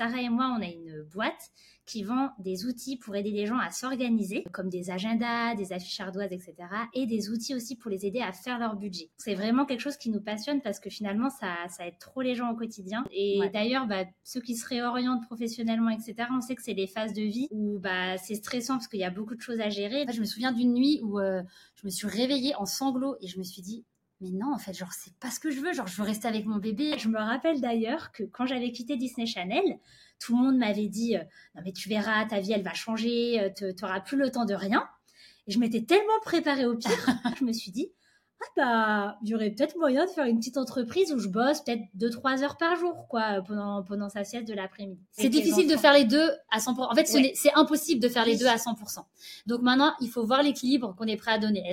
Sarah et moi, on a une boîte qui vend des outils pour aider les gens à s'organiser, comme des agendas, des affiches ardoises, etc. Et des outils aussi pour les aider à faire leur budget. C'est vraiment quelque chose qui nous passionne parce que finalement, ça, ça aide trop les gens au quotidien. Et d'ailleurs, bah, ceux qui se réorientent professionnellement, etc., on sait que c'est des phases de vie où bah, c'est stressant parce qu'il y a beaucoup de choses à gérer. je me souviens d'une nuit où euh, je me suis réveillée en sanglots et je me suis dit, mais non, en fait, genre, c'est pas ce que je veux. Genre, je veux rester avec mon bébé. Je me rappelle d'ailleurs que quand j'avais quitté Disney Channel, tout le monde m'avait dit euh, Non, mais tu verras, ta vie, elle va changer, euh, tu n'auras plus le temps de rien. Et je m'étais tellement préparée au pire, je me suis dit Ah, bah, il y aurait peut-être moyen de faire une petite entreprise où je bosse peut-être 2-3 heures par jour, quoi, pendant, pendant sa sieste de l'après-midi. C'est difficile de faire les deux à 100%. En fait, c'est impossible de faire les deux à 100%. Donc maintenant, il faut voir l'équilibre qu'on est prêt à donner.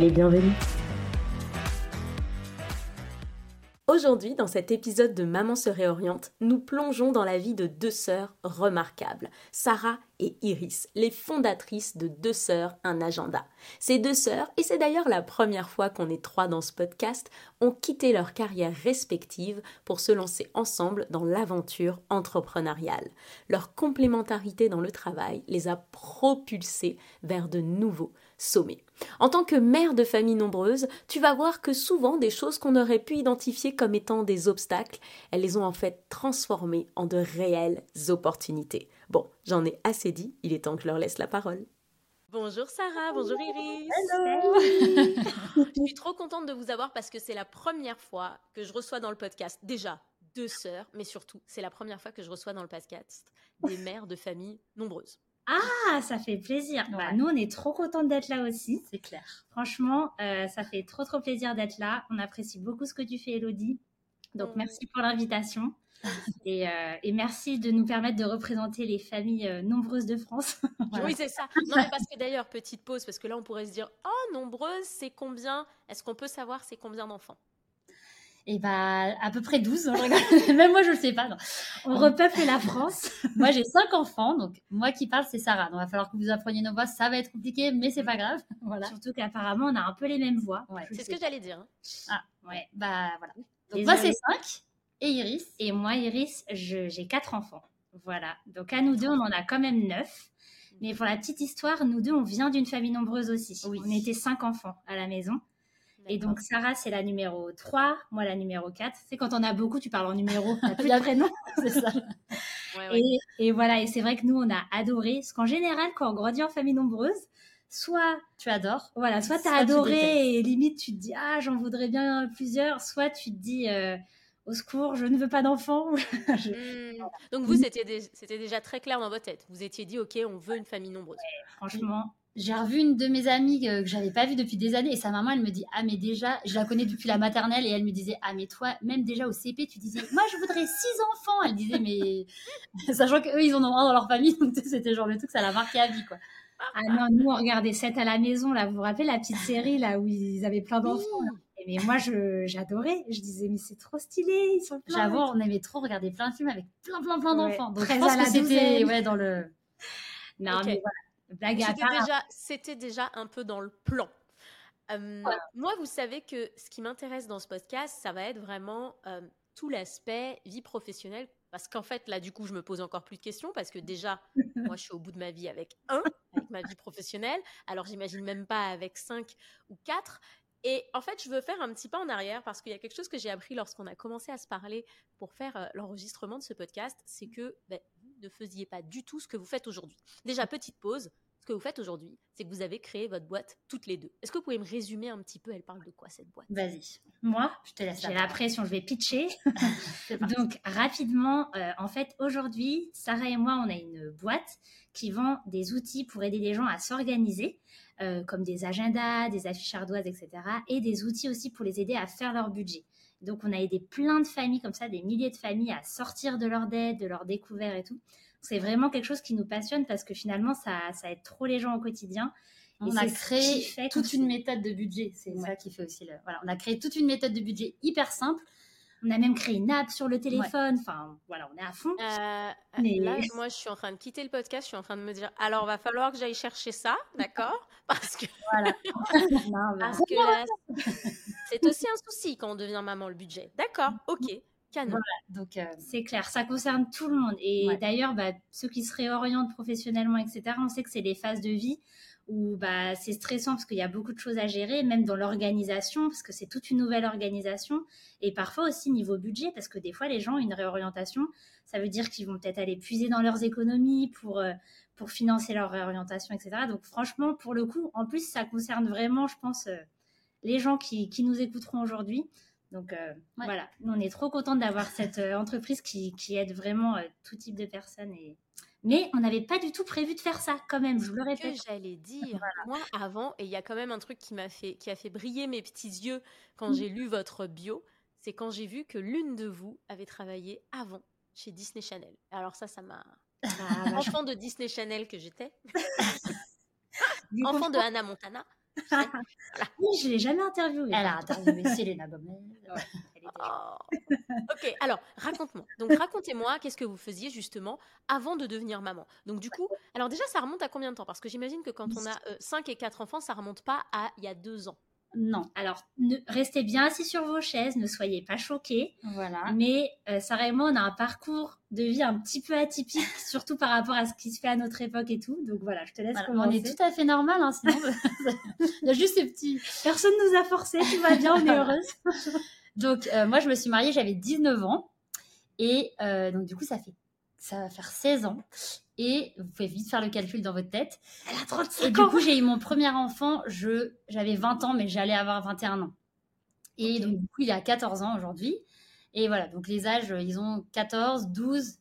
les bienvenus. Aujourd'hui, dans cet épisode de Maman se réoriente, nous plongeons dans la vie de deux sœurs remarquables, Sarah et Iris, les fondatrices de Deux sœurs, un agenda. Ces deux sœurs, et c'est d'ailleurs la première fois qu'on est trois dans ce podcast, ont quitté leur carrière respective pour se lancer ensemble dans l'aventure entrepreneuriale. Leur complémentarité dans le travail les a propulsés vers de nouveaux En tant que mère de famille nombreuse, tu vas voir que souvent des choses qu'on aurait pu identifier comme étant des obstacles, elles les ont en fait transformées en de réelles opportunités. Bon, j'en ai assez dit, il est temps que je leur laisse la parole. Bonjour Sarah, bonjour Iris. Hello. je suis trop contente de vous avoir parce que c'est la première fois que je reçois dans le podcast déjà deux sœurs, mais surtout c'est la première fois que je reçois dans le podcast des mères de famille nombreuses. Ah, ça fait plaisir. Bah, nous, on est trop contentes d'être là aussi. C'est clair. Franchement, euh, ça fait trop, trop plaisir d'être là. On apprécie beaucoup ce que tu fais, Elodie. Donc, merci pour l'invitation. et, euh, et, merci de nous permettre de représenter les familles euh, nombreuses de France. Oui, c'est ça. Non, mais parce que d'ailleurs, petite pause, parce que là, on pourrait se dire, oh, nombreuses, c'est combien? Est-ce qu'on peut savoir c'est combien d'enfants? Et bah, à peu près 12. Même moi, je ne le sais pas. On repeuple la France. moi, j'ai 5 enfants. Donc, moi qui parle, c'est Sarah. Donc, il va falloir que vous appreniez nos voix. Ça va être compliqué, mais c'est pas grave. Voilà. Surtout qu'apparemment, on a un peu les mêmes voix. c'est ce que j'allais dire. Hein. Ah, ouais. Bah, voilà. Donc, moi, c'est 5. Et Iris Et moi, Iris, j'ai 4 enfants. Voilà. Donc, à nous deux, on en a quand même 9. Mais pour la petite histoire, nous deux, on vient d'une famille nombreuse aussi. Oui. On était 5 enfants à la maison. Et donc, Sarah, c'est la numéro 3, moi la numéro 4. C'est quand on a beaucoup, tu parles en numéro, tu plus de prénom. c'est ça. Et, voilà, et c'est vrai que nous, on a adoré. Parce qu'en général, quand on grandit en famille nombreuse, soit tu adores, voilà, soit tu as adoré et limite tu te dis ah j'en voudrais bien plusieurs, soit tu te dis euh, au secours je ne veux pas d'enfants. Hmm. Donc vous c'était déjà très clair dans votre tête. Vous étiez dit ok on veut une famille nombreuse. franchement j'ai revu une de mes amies euh, que j'avais pas vue depuis des années et sa maman elle me dit ah mais déjà je la connais depuis la maternelle et elle me disait ah mais toi même déjà au CP tu disais moi je voudrais six enfants! Elle disait mais sachant qu'eux ils en ont un dans leur famille donc c'était genre le truc ça l'a marqué à vie quoi. Ah non nous on regardait 7 à la maison là. Vous vous rappelez la petite série là où ils avaient plein d'enfants mais moi j'adorais. Je disais mais c'est trop stylé ils sont j'avoue on aimait trop regarder plein de films avec plein plein plein d'enfants. Donc je pense que c'était ouais dans le non mais voilà c'était déjà, un peu dans le plan. Moi, vous savez que ce qui m'intéresse dans ce podcast, ça va être vraiment tout l'aspect vie professionnelle. Parce qu'en fait, là, du coup, je me pose encore plus de questions parce que déjà, moi, je suis au bout de ma vie avec un, avec ma vie professionnelle. Alors, j'imagine même pas avec cinq ou quatre. Et en fait, je veux faire un petit pas en arrière parce qu'il y a quelque chose que j'ai appris lorsqu'on a commencé à se parler pour faire l'enregistrement de ce podcast, c'est que ben, ne faisiez pas du tout ce que vous faites aujourd'hui. Déjà, petite pause. Ce que vous faites aujourd'hui, c'est que vous avez créé votre boîte toutes les deux. Est-ce que vous pouvez me résumer un petit peu Elle parle de quoi cette boîte? Vas-y. Moi, je te laisse. J'ai la pression, je vais pitcher. Donc rapidement, euh, en fait, aujourd'hui, Sarah et moi, on a une boîte qui vend des outils pour aider les gens à s'organiser, euh, comme des agendas, des affiches ardoises, etc., et des outils aussi pour les aider à faire leur budget. Donc, on a aidé plein de familles comme ça, des milliers de familles à sortir de leur dette, de leur découvert et tout. C'est vraiment quelque chose qui nous passionne parce que finalement, ça, ça aide trop les gens au quotidien. On a créé toute une méthode de budget. C'est ça qui fait aussi le. Voilà, on a créé toute une méthode de budget hyper simple. On a même créé une app sur le téléphone. Enfin, voilà, on est à fond. Euh, là, moi, je suis en train de quitter le podcast. Je suis en train de me dire, alors, va falloir que j'aille chercher ça, d'accord? Parce que. Voilà. Parce que c'est aussi un souci quand on devient maman, le budget. D'accord, ok. Canon. donc euh, c'est clair, ça concerne tout le monde. Et d'ailleurs, bah, ceux qui se réorientent professionnellement, etc., on sait que c'est des phases de vie où bah, c'est stressant parce qu'il y a beaucoup de choses à gérer, même dans l'organisation, parce que c'est toute une nouvelle organisation, et parfois aussi niveau budget, parce que des fois, les gens, une réorientation, ça veut dire qu'ils vont peut-être aller puiser dans leurs économies pour, euh, pour financer leur réorientation, etc. Donc franchement, pour le coup, en plus, ça concerne vraiment, je pense, euh, les gens qui, qui nous écouteront aujourd'hui. Donc euh, voilà, on est trop contents d'avoir cette entreprise qui, qui aide vraiment tout type de personnes et mais on n'avait pas du tout prévu de faire ça, quand même, je vous le répète. Que j'allais dire, moi avant, et il y a quand même un truc qui m'a fait, qui a fait briller mes petits yeux quand mmh. j'ai lu votre bio, c'est quand j'ai vu que l'une de vous avait travaillé avant chez Disney Channel. Alors ça, ça m'a... Ah, bah, Enfant de Disney Channel que j'étais. Enfant de Hannah Montana. Oui, je l'ai jamais interviewée. Elle a interviewé Selena Gomez. Oh. Ok, alors raconte-moi. Donc racontez-moi qu'est-ce que vous faisiez justement avant de devenir maman? Donc du coup, alors déjà ça remonte à combien de temps? Parce que j'imagine que quand on a 5 euh, et 4 enfants, ça remonte pas à il y a 2 ans. Non. Alors, ne, restez bien assis sur vos chaises, ne soyez pas choqués. Voilà. Mais euh, Sarah et moi, on a un parcours de vie un petit peu atypique, surtout par rapport à ce qui se fait à notre époque et tout. Donc voilà, je te laisse commencer. On est tout à fait normal, hein, sinon il y a juste ces petits. Personne nous a forcé, tout va bien, on est heureuse. donc euh, moi, je me suis mariée, j'avais 19 ans. Et euh, donc du coup, ça fait ça va faire 16 ans. Et vous pouvez vite faire le calcul dans votre tête. Elle a 35 ans. Et du coup, j'ai eu mon premier enfant, je, j'avais 20 ans, mais j'allais avoir 21 ans. Et donc, du coup, il a 14 ans aujourd'hui. Et voilà, donc les âges, ils ont 14, 12,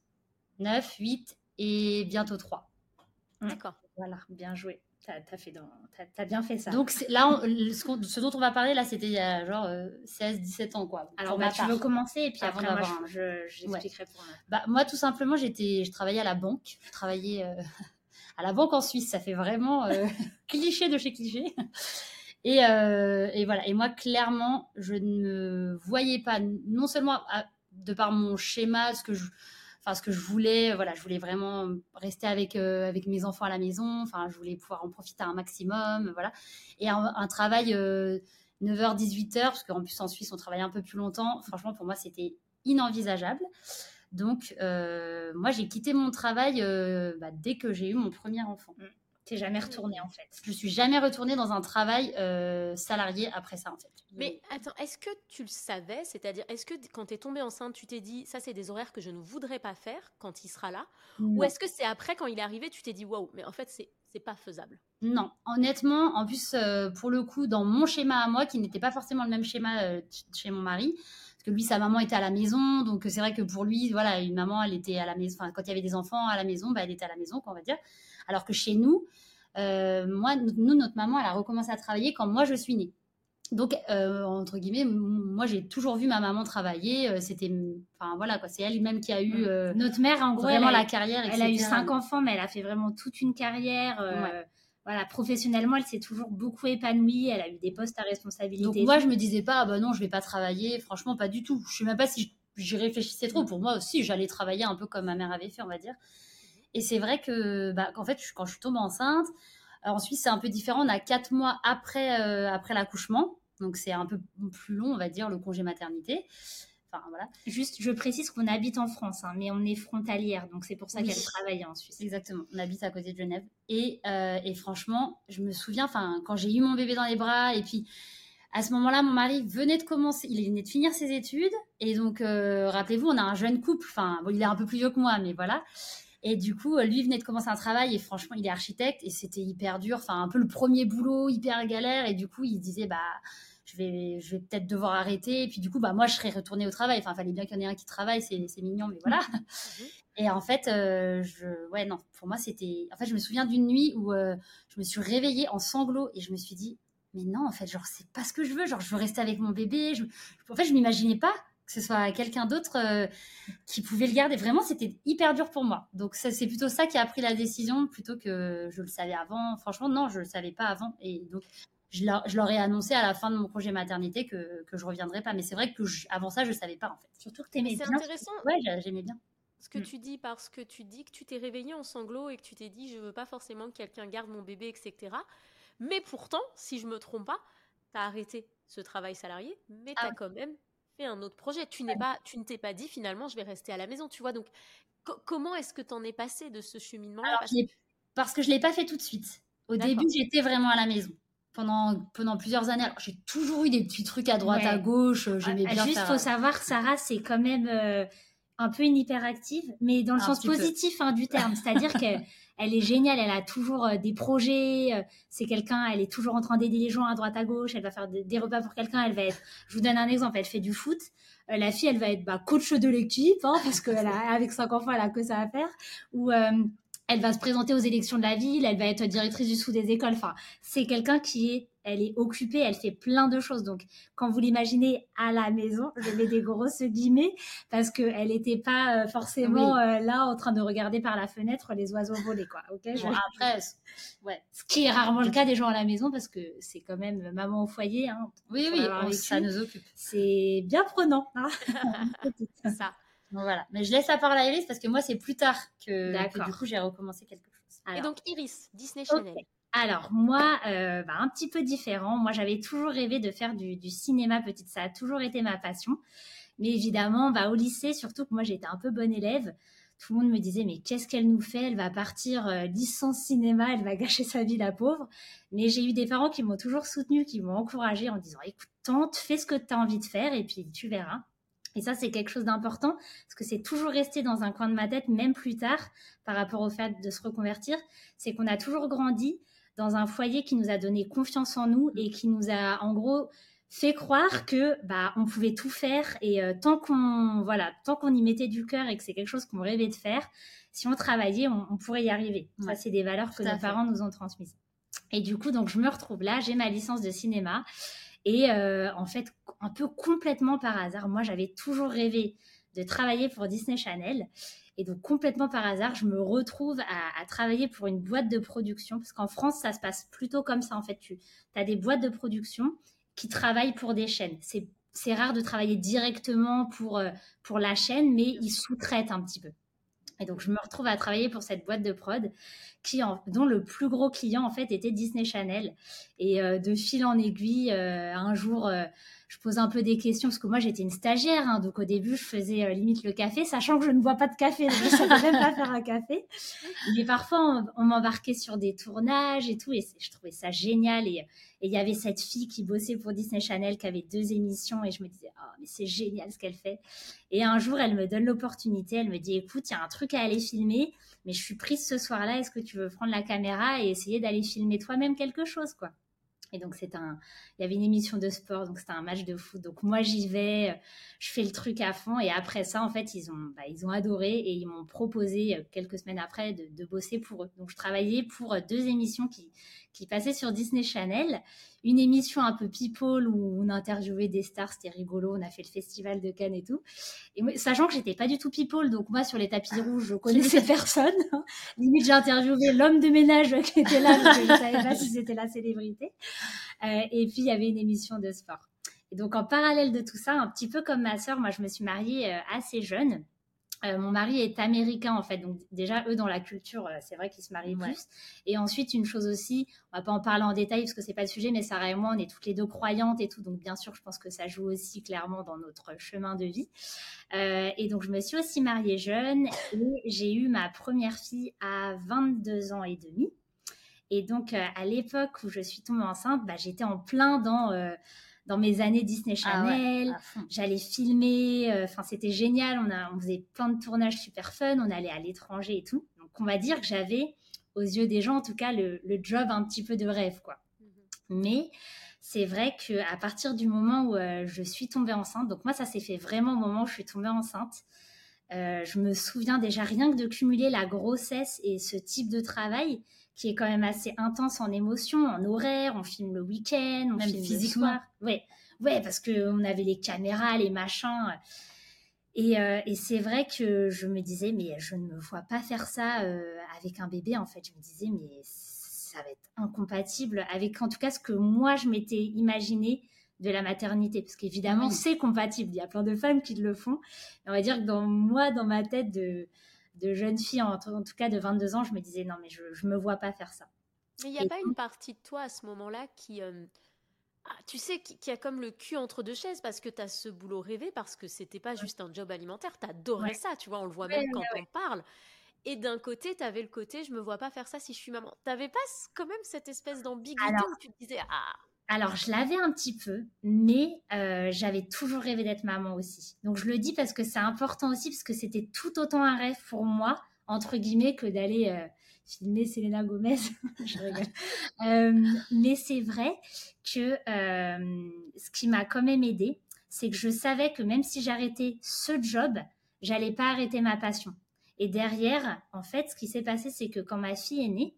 9, 8 et bientôt 3. D'accord. Voilà, bien joué. T'as, fait dans... t'as, bien fait ça. Donc là, ce, dont on va parler, là, c'était il y a genre 16-17 ans, quoi. Alors, bah, tu veux commencer et puis après, moi, je, j'expliquerai pour bah, Moi, tout simplement, j'étais, je travaillais à la banque. Je travaillais euh, à la banque en Suisse. Ça fait vraiment euh, cliché de chez cliché. Et, euh, et, voilà. Et moi, clairement, je ne voyais pas, non seulement de par mon schéma, ce que je enfin ce que je voulais voilà je voulais vraiment rester avec euh, avec mes enfants à la maison. Enfin je voulais pouvoir en profiter un maximum voilà. Et un, travail 9h euh, 18h parce qu'en plus en Suisse on travaille un peu plus longtemps. Franchement pour moi c'était inenvisageable. Donc euh, moi j'ai quitté mon travail bah, dès que j'ai eu mon premier enfant mmh jamais retournée en fait. Je suis jamais retournée dans un travail euh, salarié après ça en fait. Mais attends, est-ce que tu le savais? C'est-à-dire, est-ce que quand tu es tombée enceinte, tu t'es dit ça c'est des horaires que je ne voudrais pas faire quand il sera là? Ou est-ce que c'est après quand il est arrivé, tu t'es dit waouh, mais en fait c'est c'est pas faisable? Non, honnêtement, en plus euh, pour le coup dans mon schéma à moi qui n'était pas forcément le même schéma euh, chez mon mari parce que lui sa maman était à la maison donc c'est vrai que pour lui voilà une maman elle était à la maison enfin quand il y avait des enfants à la maison bah, elle était à la maison on va dire alors que chez nous, euh, moi, nous, notre maman, elle a recommencé à travailler quand moi je suis née. Donc, euh, entre guillemets, moi j'ai toujours vu ma maman travailler. Euh, c'était, enfin voilà quoi, c'est elle-même qui a eu notre mère en gros vraiment la carrière. Elle a eu cinq enfants, mais elle a fait vraiment toute une carrière. Voilà, professionnellement, elle s'est toujours beaucoup épanouie. Elle a eu des postes à responsabilité. Donc moi, je me disais pas, ah bah non, je vais pas travailler. Franchement, pas du tout. Je sais même pas si j'y réfléchissais trop. Pour moi aussi, j'allais travailler un peu comme ma mère avait fait, on va dire. Et c'est vrai que, bah, qu'en fait, quand je suis tombée enceinte, en Suisse, c'est un peu différent. On a quatre mois après, euh, après l'accouchement. Donc, c'est un peu plus long, on va dire, le congé maternité. Enfin, voilà. Juste, je précise qu'on habite en France, hein, mais on est frontalière. Donc, c'est pour ça qu'elle travaille en Suisse. Exactement. On habite à côté de Genève. Et, euh, et franchement, je me souviens, enfin, quand j'ai eu mon bébé dans les bras, et puis à ce moment-là, mon mari venait de commencer, il venait de finir ses études. Et donc, euh, rappelez-vous, on a un jeune couple. Enfin, bon, il est un peu plus vieux que moi, mais voilà. Et du coup, lui venait de commencer un travail et franchement, il est architecte et c'était hyper dur. Enfin, un peu le premier boulot, hyper galère. Et du coup, il disait, bah, je vais, je vais peut-être devoir arrêter. Et puis du coup, bah, moi, je serais retournée au travail. Enfin, il fallait bien qu'il y en ait un qui travaille, c'est, mignon, mais voilà. Mhm. Et en fait, euh, je, ouais, non, pour moi, c'était. En fait, je me souviens d'une nuit où euh, je me suis réveillée en sanglots et je me suis dit, mais non, en fait, genre, c'est pas ce que je veux. Genre, je veux rester avec mon bébé. En fait, je m'imaginais pas que ce soit quelqu'un d'autre euh, qui pouvait le garder. Vraiment, c'était hyper dur pour moi. Donc, c'est plutôt ça qui a pris la décision plutôt que je le savais avant. Franchement, non, je le savais pas avant. Et donc, je leur, ai annoncé à la fin de mon congé maternité que, que je reviendrais pas. Mais c'est vrai que avant ça, je savais pas en fait. Surtout que tu aimais bien. C'est intéressant. Ouais, j'aimais bien. Ce que mm. tu dis, parce que tu dis que tu t'es réveillée en sanglots et que tu t'es dit, je veux pas forcément que quelqu'un garde mon bébé, etc. Mais pourtant, si je me trompe pas, tu as arrêté ce travail salarié, mais tu as ah quand même fait un autre projet. Tu n'es pas, tu ne t'es pas dit finalement, je vais rester à la maison, tu vois. Donc, comment est-ce que tu en es passé de ce cheminement-là? Parce... parce... que je l'ai pas fait tout de suite. Au début, j'étais vraiment à la maison pendant, pendant plusieurs années. J'ai toujours eu des petits trucs à droite, à gauche. Euh, j'aimais ah, bien Juste, faut euh, savoir, Sarah, c'est quand même euh, un peu une hyperactive, mais dans le sens positif hein, du terme. C'est-à-dire qu'elle elle est géniale, elle a toujours des projets. c'est quelqu'un, elle est toujours en train d'aider les gens à droite, à gauche. Elle va faire des repas pour quelqu'un. Elle va être, je vous donne un exemple, elle fait du foot. la fille, elle va être bah, coach de l'équipe, hein, parce qu'avec cinq enfants, elle a que ça à faire. Ou elle va se présenter aux élections de la ville, elle va être directrice du sous des écoles. Enfin, c'est quelqu'un qui est, elle est occupée, elle fait plein de choses. Donc, quand vous l'imaginez à la maison, je mets des grosses guillemets parce qu'elle n'était pas euh, forcément euh, là en train de regarder par la fenêtre les oiseaux voler, quoi. Ok? après, ouais. Ce qui est rarement le cas des gens à la maison parce que c'est quand même maman au foyer. Hein, oui, oui, ça nous occupe. C'est bien prenant. Hein. ça voilà. Mais je laisse la parole à Iris parce que moi, c'est plus tard que, du coup, j'ai recommencé quelque chose. Et donc, Iris, Disney Channel. Alors, moi, euh, bah, un petit peu différent. Moi, j'avais toujours rêvé de faire du, cinéma petite. Ça a toujours été ma passion. Mais évidemment, bah, au lycée, surtout que moi, j'étais un peu bonne élève. Tout le monde me disait, mais qu'est-ce qu'elle nous fait? Elle va partir euh, licence cinéma, elle va gâcher sa vie, la pauvre. Mais j'ai eu des parents qui m'ont toujours soutenue, qui m'ont encouragée en disant, écoute, tente, fais ce que tu as envie de faire et puis tu verras. Et ça, c'est quelque chose d'important parce que c'est toujours resté dans un coin de ma tête, même plus tard, par rapport au fait de se reconvertir. C'est qu'on a toujours grandi dans un foyer qui nous a donné confiance en nous et qui nous a, en gros, fait croire que bah on pouvait tout faire et euh, tant qu'on voilà tant qu'on y mettait du cœur et que c'est quelque chose qu'on rêvait de faire si on travaillait on, pourrait y arriver. Ça c'est des valeurs que nos parents nous ont transmises. Et du coup donc je me retrouve là j'ai ma licence de cinéma et euh, en fait, un peu complètement par hasard, moi j'avais toujours rêvé de travailler pour Disney Channel. Et donc complètement par hasard, je me retrouve à, travailler pour une boîte de production, parce qu'en France, ça se passe plutôt comme ça. En fait, tu as des boîtes de production qui travaillent pour des chaînes. C'est rare de travailler directement pour, euh, pour la chaîne, mais ils sous-traitent un petit peu. Et donc, je me retrouve à travailler pour cette boîte de prod qui, dont le plus gros client, en fait, était Disney Channel. Et euh, de fil en aiguille, euh, un jour, euh, je pose un peu des questions parce que moi, j'étais une stagiaire. Hein, donc, au début, je faisais limite le café, sachant que je ne bois pas de café. Donc, je ne savais même pas faire un café. Mais parfois, on, m'embarquait sur des tournages et tout. Et je trouvais ça génial. Et il y avait cette fille qui bossait pour Disney Channel qui avait deux émissions. Et je me disais, oh, mais c'est génial ce qu'elle fait. Et un jour, elle me donne l'opportunité. Elle me dit, écoute, il y a un truc à aller filmer, mais je suis prise ce soir-là. Est-ce que tu veux prendre la caméra et essayer d'aller filmer toi-même quelque chose, quoi et donc, c'est un, il y avait une émission de sport, donc c'était un match de foot. Donc, moi, j'y vais, je fais le truc à fond. Et après ça, en fait, ils ont, bah, ils ont adoré et ils m'ont proposé euh, quelques semaines après de, de, bosser pour eux. Donc, je travaillais pour deux émissions qui, qui passaient sur Disney Channel une émission un peu people où on interviewait des stars, c'était rigolo, on a fait le festival de Cannes et tout. Et sachant que j'étais pas du tout people, donc moi sur les tapis rouges, je connaissais personne. Limite, j'ai interviewé l'homme de ménage qui était là, parce que je savais pas si c'était la célébrité. Euh, et puis il y avait une émission de sport. Et donc en parallèle de tout ça, un petit peu comme ma sœur, moi je me suis mariée euh, assez jeune. Euh, mon mari est américain en fait, donc déjà eux dans la culture, euh, c'est vrai qu'ils se marient plus. Et ensuite une chose aussi, on va pas en parler en détail parce que c'est pas le sujet, mais Sarah et moi on est toutes les deux croyantes et tout, donc bien sûr je pense que ça joue aussi clairement dans notre chemin de vie. Euh, et donc je me suis aussi mariée jeune et j'ai eu ma première fille à 22 ans et demi. Et donc à l'époque où je suis tombée enceinte, bah, j'étais en plein dans dans mes années Disney ah Channel. J'allais filmer. Euh, enfin, c'était génial. On, a, on faisait plein de tournages super fun. On allait à l'étranger et tout. Donc, on va dire que j'avais, aux yeux des gens, en tout cas, le, job un petit peu de rêve, quoi. Mhm. Mais c'est vrai qu'à partir du moment où euh, je suis tombée enceinte, donc moi, ça s'est fait vraiment au moment où je suis tombée enceinte. Euh, je me souviens déjà rien que de cumuler la grossesse et ce type de travail. Qui est quand même assez intense en émotion, en horaire. On filme le week-end, on même filme physiquement. le soir. Ouais, ouais, parce que on avait les caméras, les machins. Et, euh, et c'est vrai que je me disais, mais je ne me vois pas faire ça euh, avec un bébé. En fait, je me disais, mais ça va être incompatible avec, en tout cas, ce que moi je m'étais imaginé de la maternité, parce qu'évidemment, Oui. c'est compatible. Il y a plein de femmes qui le font. On va dire que dans moi, dans ma tête de, de jeune fille, en, en tout cas de 22 ans, je me disais non, mais je ne me vois pas faire ça. Mais il n'y a Et pas une partie de toi à ce moment-là qui, euh, ah, tu sais, qui, qui a comme le cul entre deux chaises parce que tu as ce boulot rêvé, parce que c'était pas juste un job alimentaire, tu adorais Ouais. ça, tu vois, on le voit Ouais, même quand on parle. Et d'un côté, tu avais le côté, je me vois pas faire ça si je suis maman. T'avais pas quand même cette espèce d'ambiguïté Alors- où tu te disais, ah, Alors, je l'avais un petit peu, mais euh, j'avais toujours rêvé d'être maman aussi. Donc, je le dis parce que c'est important aussi, parce que c'était tout autant un rêve pour moi, entre guillemets, que d'aller euh, filmer Selena Gomez. je rigole. Euh, mais c'est vrai que ce qui m'a quand même aidé, c'est que je savais que même si j'arrêtais ce job, j'allais pas arrêter ma passion. Et derrière, en fait, ce qui s'est passé, c'est que quand ma fille est née,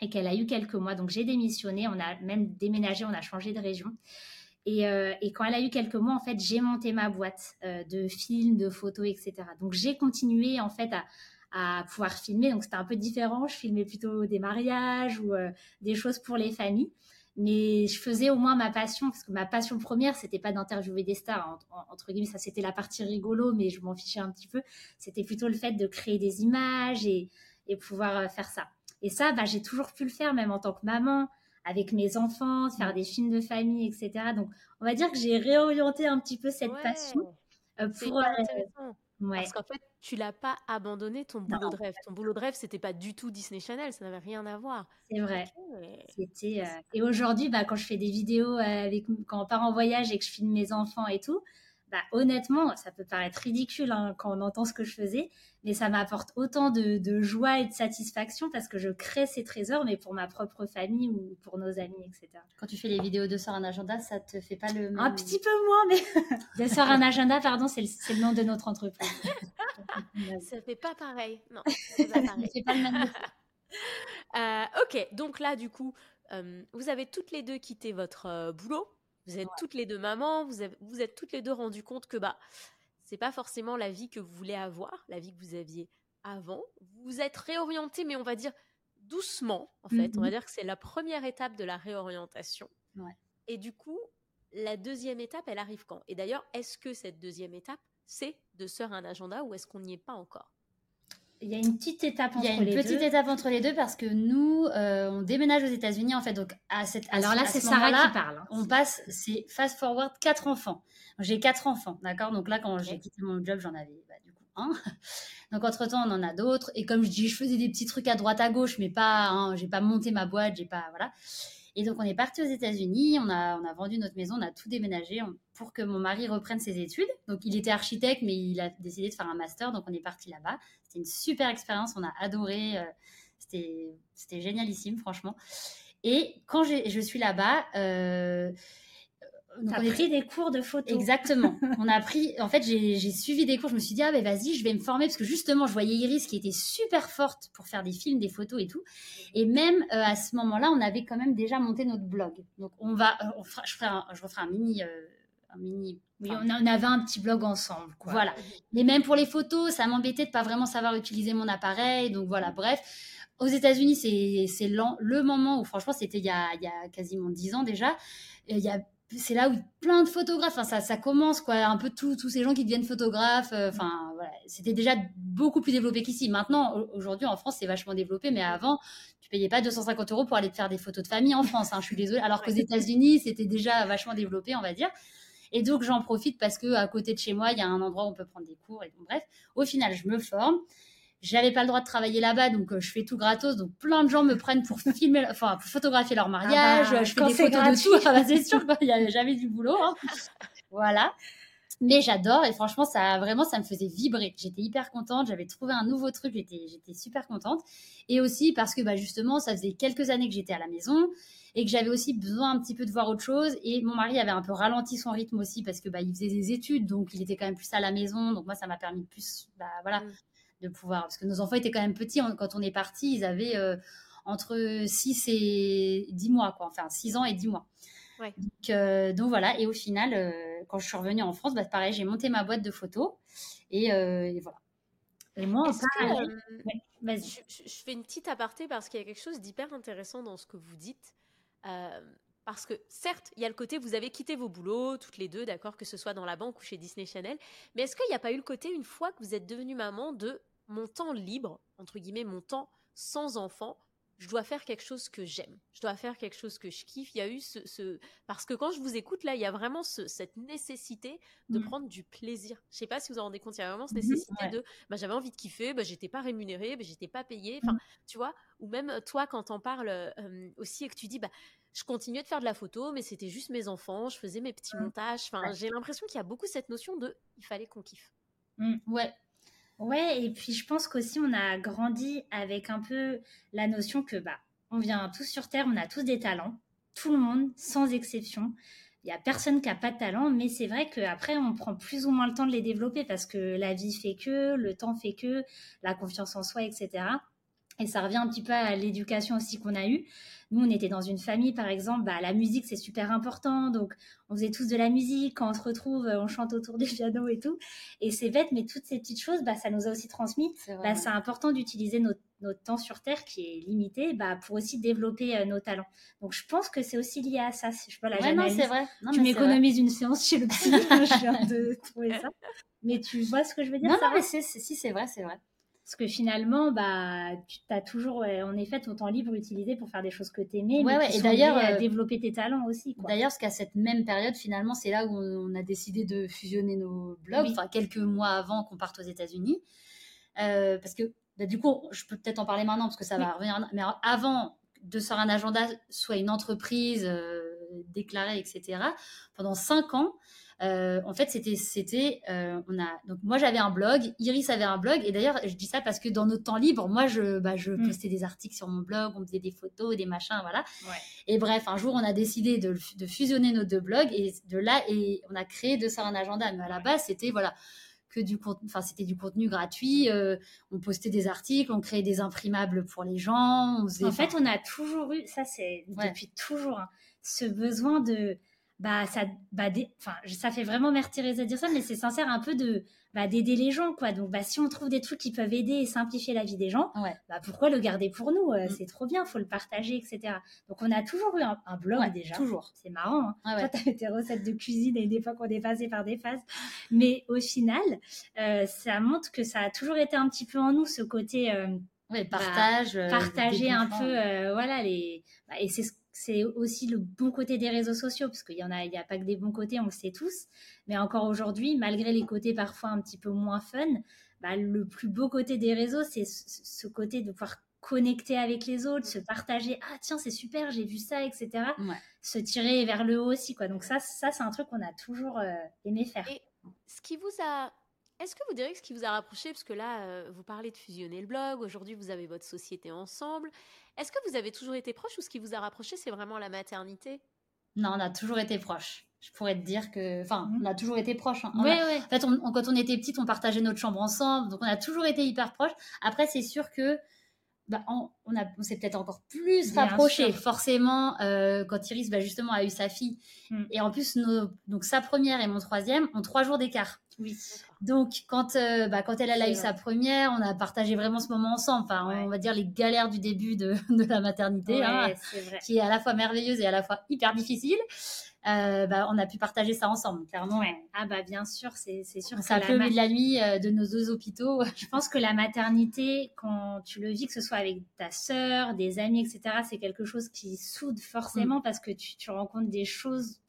et qu'elle a eu quelques mois. Donc j'ai démissionné, on a même déménagé, on a changé de région. Et, euh, quand elle a eu quelques mois, en fait, j'ai monté ma boîte euh, de films, de photos, etc. Donc j'ai continué en fait à, pouvoir filmer. Donc c'était un peu différent. Je filmais plutôt des mariages ou euh, des choses pour les familles. Mais je faisais au moins ma passion, parce que ma passion première, c'était pas d'interviewer des stars, en- en- entre guillemets, ça c'était la partie rigolo, mais je m'en fichais un petit peu. C'était plutôt le fait de créer des images et, pouvoir faire ça. Et ça, bah, j'ai toujours pu le faire, même en tant que maman, avec mes enfants, faire des films de famille, etc. Donc, on va dire que j'ai réorienté un petit peu cette ouais, passion euh, pour. euh, ouais. Parce qu'en fait, tu l'as pas abandonné ton boulot de rêve. Ton boulot de rêve, c'était pas du tout Disney Channel, ça n'avait rien à voir. C'est vrai. C'était, euh, Et aujourd'hui, bah, quand je fais des vidéos, avec... quand on part en voyage et que je filme mes enfants et tout, bah, honnêtement, ça peut paraître ridicule hein, quand on entend ce que je faisais, mais ça m'apporte autant de, de joie et de satisfaction parce que je crée ces trésors, mais pour ma propre famille ou pour nos amis, etc. Quand tu fais les vidéos de Sœur un agenda, ça te fait pas le même. Un petit peu moins, mais de sort un agenda, pardon, c'est le, nom de notre entreprise. Ça fait pas pareil. Non, ça fait pas Ça pareil. fait pas le même. Euh, ok, donc là, du coup, euh, vous avez toutes les deux quitté votre euh, boulot. Vous êtes toutes les deux mamans. Vous, avez- vous êtes toutes les deux rendu compte que bah, c'est pas forcément la vie que vous voulez avoir, la vie que vous aviez avant. Vous êtes réorienté, mais on va dire doucement, en fait. On va Mhm. dire que c'est la première étape de la réorientation. Ouais. Et du coup, la deuxième étape, elle arrive quand? Et d'ailleurs, est-ce que cette deuxième étape, c'est de sœur un agenda ou est-ce qu'on n'y est pas encore? Il y a une petite étape Il entre y a une les petite deux. étape entre les deux parce que nous, euh, on déménage aux États-Unis en fait. Donc à cette à Alors là, c'est ce Sarah moment-là, qui parle. hein. On passe, c'est fast forward quatre enfants. J'ai quatre enfants, d'accord? Donc là, quand j'ai quitté mon job, j'en avais bah, du coup un. Donc entre temps, on en a d'autres. Et comme je dis, je faisais des petits trucs à droite à gauche, mais pas, hein, j'ai pas monté ma boîte, j'ai pas, voilà. Et donc on est parti aux États-Unis, on a, on a vendu notre maison, on a tout déménagé on- pour que mon mari reprenne ses études. Donc il était architecte, mais il a décidé de faire un master, donc on est parti là-bas. C'était une super expérience, on a adoré. euh, c'était, c'était génialissime, franchement. Et quand j'ai- je suis là-bas, euh, donc on était- pris des cours de photo. Exactement. On a appris. En fait, j'ai j'ai suivi des cours. Je me suis dit, ah ben vas-y, je vais me former parce que justement, je voyais Iris qui était super forte pour faire des films, des photos et tout. Et même euh, à ce moment-là, on avait quand même déjà monté notre blog. Donc on va, on fera, je ferai, un, je referai un mini, euh, un mini. Oui, on, a- on avait un petit blog ensemble. Quoi. voilà. Mais même pour les photos, ça m'embêtait de pas vraiment savoir utiliser mon appareil. Donc voilà, bref. Aux États-Unis, c'est le moment où, franchement, c'était il, y a- il y a quasiment 10 ans déjà. Et il y a c'est là où plein de photographes, enfin, ça, ça commence quoi, un peu tous ces gens qui deviennent photographes. euh, Enfin, voilà, c'était déjà beaucoup plus développé qu'ici. Maintenant, au- aujourd'hui en France, c'est vachement développé, mais avant, tu payais pas 250 euros pour aller te faire des photos de famille en France. hein, je suis désolée. Alors qu'aux États-Unis, c'était déjà vachement développé, on va dire. Et donc j'en profite parce que à côté de chez moi, il y a un endroit où on peut prendre des cours. Et donc, bref, au final, je me forme. J'avais pas le droit de travailler là-bas, donc euh, je fais tout gratos. Donc plein de gens me prennent pour filmer, enfin pour photographier leur mariage. bah, je fais des c'est photos gratuit. de tout. Ah bah, c'est sûr, il y avait jamais du boulot. hein. Voilà. Mais j'adore et franchement, ça vraiment, ça me faisait vibrer. J'étais hyper contente. J'avais trouvé un nouveau truc. J'étais, j'étais super contente. Et aussi parce que bah, justement, ça faisait quelques années que j'étais à la maison et que j'avais aussi besoin un petit peu de voir autre chose. Et mon mari avait un peu ralenti son rythme aussi parce que bah, il faisait des études, donc il était quand même plus à la maison. Donc moi, ça m'a permis de plus, bah, voilà, Mm. de pouvoir. Parce que nos enfants étaient quand même petits On- quand on est parti. Ils avaient euh, entre 6 et 10 mois, quoi. Enfin, 6 ans et 10 mois. Donc, donc, voilà, et au final, quand je suis revenue en France, bah, pareil, j'ai monté ma boîte de photos et, voilà. Et moi, en parallèle, je, je, fais une petite aparté parce qu'il y a quelque chose d'hyper intéressant dans ce que vous dites. Parce que certes, il y a le côté, vous avez quitté vos boulots, toutes les deux, d'accord, que ce soit dans la banque ou chez Disney Channel, mais est-ce qu'il n'y a pas eu le côté, une fois que vous êtes devenue maman, de mon temps libre, entre guillemets, mon temps sans enfant, je dois faire quelque chose que j'aime, je dois faire quelque chose que je kiffe. Il y a eu ce, parce que quand je vous écoute là, il y a vraiment cette nécessité de mmh. prendre du plaisir. Je sais pas si vous en rendez compte, il y a vraiment cette mmh nécessité de, bah, j'avais envie de kiffer, bah, j'étais pas rémunérée, bah, j'étais pas payée, enfin, mmh. tu vois. Ou même toi, quand t'en parles euh, aussi et que tu dis, bah, je continuais de faire de la photo, mais c'était juste mes enfants, je faisais mes petits montages. Enfin, j'ai l'impression qu'il y a beaucoup cette notion de, il fallait qu'on kiffe. Ouais, Ouais, et puis je pense qu'aussi on a grandi avec un peu la notion que bah on vient tous sur Terre, on a tous des talents, tout le monde, sans exception. Il y a personne qui a pas de talent, mais c'est vrai qu'après on prend plus ou moins le temps de les développer parce que la vie fait que, le temps fait que, la confiance en soi, etc. Et ça revient un petit peu à l'éducation aussi qu'on a eue. Nous, on était dans une famille, par exemple, bah, la musique, c'est super important. Donc, on faisait tous de la musique. Quand on se retrouve, on chante autour du piano et tout. Et c'est bête, mais toutes ces petites choses, bah, ça nous a aussi transmis. C'est bah, important d'utiliser notre, temps sur Terre, qui est limité, bah, pour aussi développer euh, nos talents. Donc, je pense que c'est aussi lié à ça. Je sais pas, la ouais, non, c'est vrai. tu m'économises une séance chez le psy. je viens de trouver ça. Mais tu vois ce que je veux dire Non, non, mais si, c'est vrai, c'est vrai. Parce que finalement, bah, tu as toujours, en effet, ton temps libre utilisé pour faire des choses que tu aimais, mais ouais, et d'ailleurs, à euh, développer tes talents aussi. D'ailleurs, parce qu'à cette même période, finalement, c'est là où on, a décidé de fusionner nos blogs, enfin quelques mois avant qu'on parte aux États-Unis. Euh, parce que, bah, du coup, je peux peut-être en parler maintenant, parce que ça va revenir. Mais avant de sortir un agenda soit une entreprise euh, déclarée, etc., pendant cinq ans, euh, en fait, c'était, c'était, euh, on a, donc moi j'avais un blog, Iris avait un blog, et d'ailleurs je dis ça parce que dans notre temps libre, moi je, bah, je mm. postais des articles sur mon blog, on faisait des photos, des machins, voilà. Et bref, un jour on a décidé de, fusionner nos deux blogs, et de là, et on a créé de ça un agenda. Mais à la base, c'était voilà que du contenu, enfin c'était du contenu gratuit. Euh, on postait des articles, on créait des imprimables pour les gens. en fait, on a toujours eu, ça c'est depuis toujours, hein, ce besoin de bah ça bah enfin ça fait vraiment mère Thérèse dire ça mais c'est sincère un peu de bah, d'aider les gens quoi. Donc bah si on trouve des trucs qui peuvent aider et simplifier la vie des gens bah pourquoi le garder pour nous euh, mm. c'est trop bien faut le partager etc donc on a toujours eu un, blog déjà. toujours. C'est marrant hein. Ah toi t'avais tes recettes de cuisine et des fois qu'on est passé par des phases. Mais au final euh, ça montre que ça a toujours été un petit peu en nous ce côté euh, partage partager un peu voilà les et c'est ce c'est aussi le bon côté des réseaux sociaux, parce qu'il y en a, il n'y a pas que des bons côtés, on le sait tous. Mais encore aujourd'hui, malgré les côtés parfois un petit peu moins fun, bah, le plus beau côté des réseaux, c'est ce côté de pouvoir connecter avec les autres, se partager. Ah tiens, c'est super, j'ai vu ça, etc. Se tirer vers le haut aussi, quoi. Donc ça, ça c'est un truc qu'on a toujours euh, aimé faire. Et ce qui vous a est-ce que vous direz que ce qui vous a rapproché, parce que là, euh, vous parlez de fusionner le blog, aujourd'hui vous avez votre société ensemble, est-ce que vous avez toujours été proche ou ce qui vous a rapproché, c'est vraiment la maternité? Non, on a toujours été proche. Je pourrais te dire que. Enfin, mmh. on a toujours été proches. Hein. Oui, oui. En fait, quand on était petite, on partageait notre chambre ensemble. Donc, on a toujours été hyper proches. Après, c'est sûr que. Bah, on, on, s'est peut-être encore plus rapprochés, forcément, euh, quand Iris, bah, justement, a eu sa fille. Mmh. Et en plus, nos, donc sa première et mon troisième ont trois jours d'écart. Oui. Donc, quand, euh, bah, quand elle, a eu sa première, on a partagé vraiment ce moment ensemble. Enfin, on va dire les galères du début de, de la maternité, hein, qui est à la fois merveilleuse et à la fois hyper difficile. Euh, bah, on a pu partager ça ensemble, clairement. Ah bah bien sûr, c'est sûr. Ça peut la de la nuit euh, de nos deux hôpitaux. Je pense que la maternité, quand tu le vis, que ce soit avec ta sœur, des amis, etc., c'est quelque chose qui soude forcément mm. parce que tu, tu rencontres des choses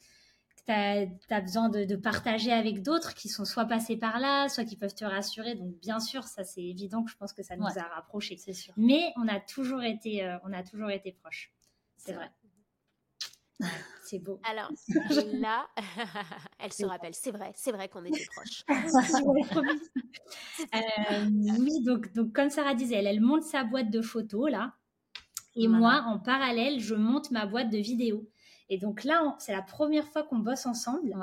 tu as, besoin de, partager avec d'autres qui sont soit passés par là, soit qui peuvent te rassurer. Donc, bien sûr, ça, c'est évident que je pense que ça nous a rapprochés. C'est sûr. Mais on a toujours été, euh, on a toujours été proches. C'est vrai. C'est beau. Alors là, elle se rappelle, c'est vrai, c'est vrai qu'on était proches. Euh, oui, donc, donc comme Sarah disait, elle, elle monte sa boîte de photos là. Et moi, en parallèle, je monte ma boîte de vidéos. Et donc là, c'est la première fois qu'on bosse ensemble.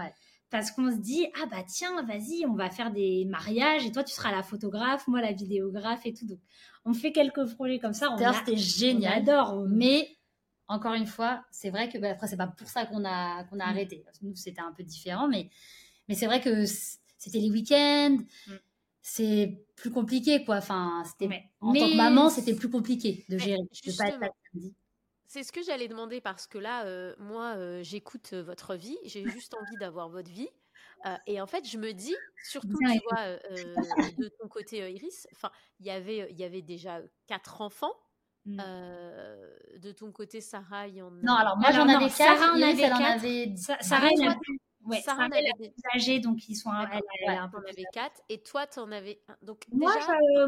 parce qu'on se dit ah bah tiens vas-y on va faire des mariages et toi tu seras la photographe moi la vidéographe et tout. Donc on fait quelques projets comme ça c'était génial. on adore mais encore une fois c'est vrai que bah, après c'est pas pour ça qu'on a qu'on a mm. arrêté. Nous c'était un peu différent mais mais c'est vrai que c'était les week-ends. Mm. c'est plus compliqué quoi. Enfin c'était en tant que maman c'était plus compliqué de gérer de pas être samedi c'est ce que j'allais demander parce que là, euh, moi, euh, j'écoute euh, votre vie, j'ai juste envie d'avoir votre vie. et en fait, je me dis, surtout, tu vois, de ton côté, Iris, enfin, il y avait, il y avait déjà quatre enfants. Mmh. de ton côté, Sarah, il y en a. Non, alors moi j'en avais quatre. Sarah, en avait quatre. Sarah, elle a Ouais, Sarah, elle âgée, donc ils sont elle, elle, un peu avait quatre. Et toi, tu en avais un. Donc, moi,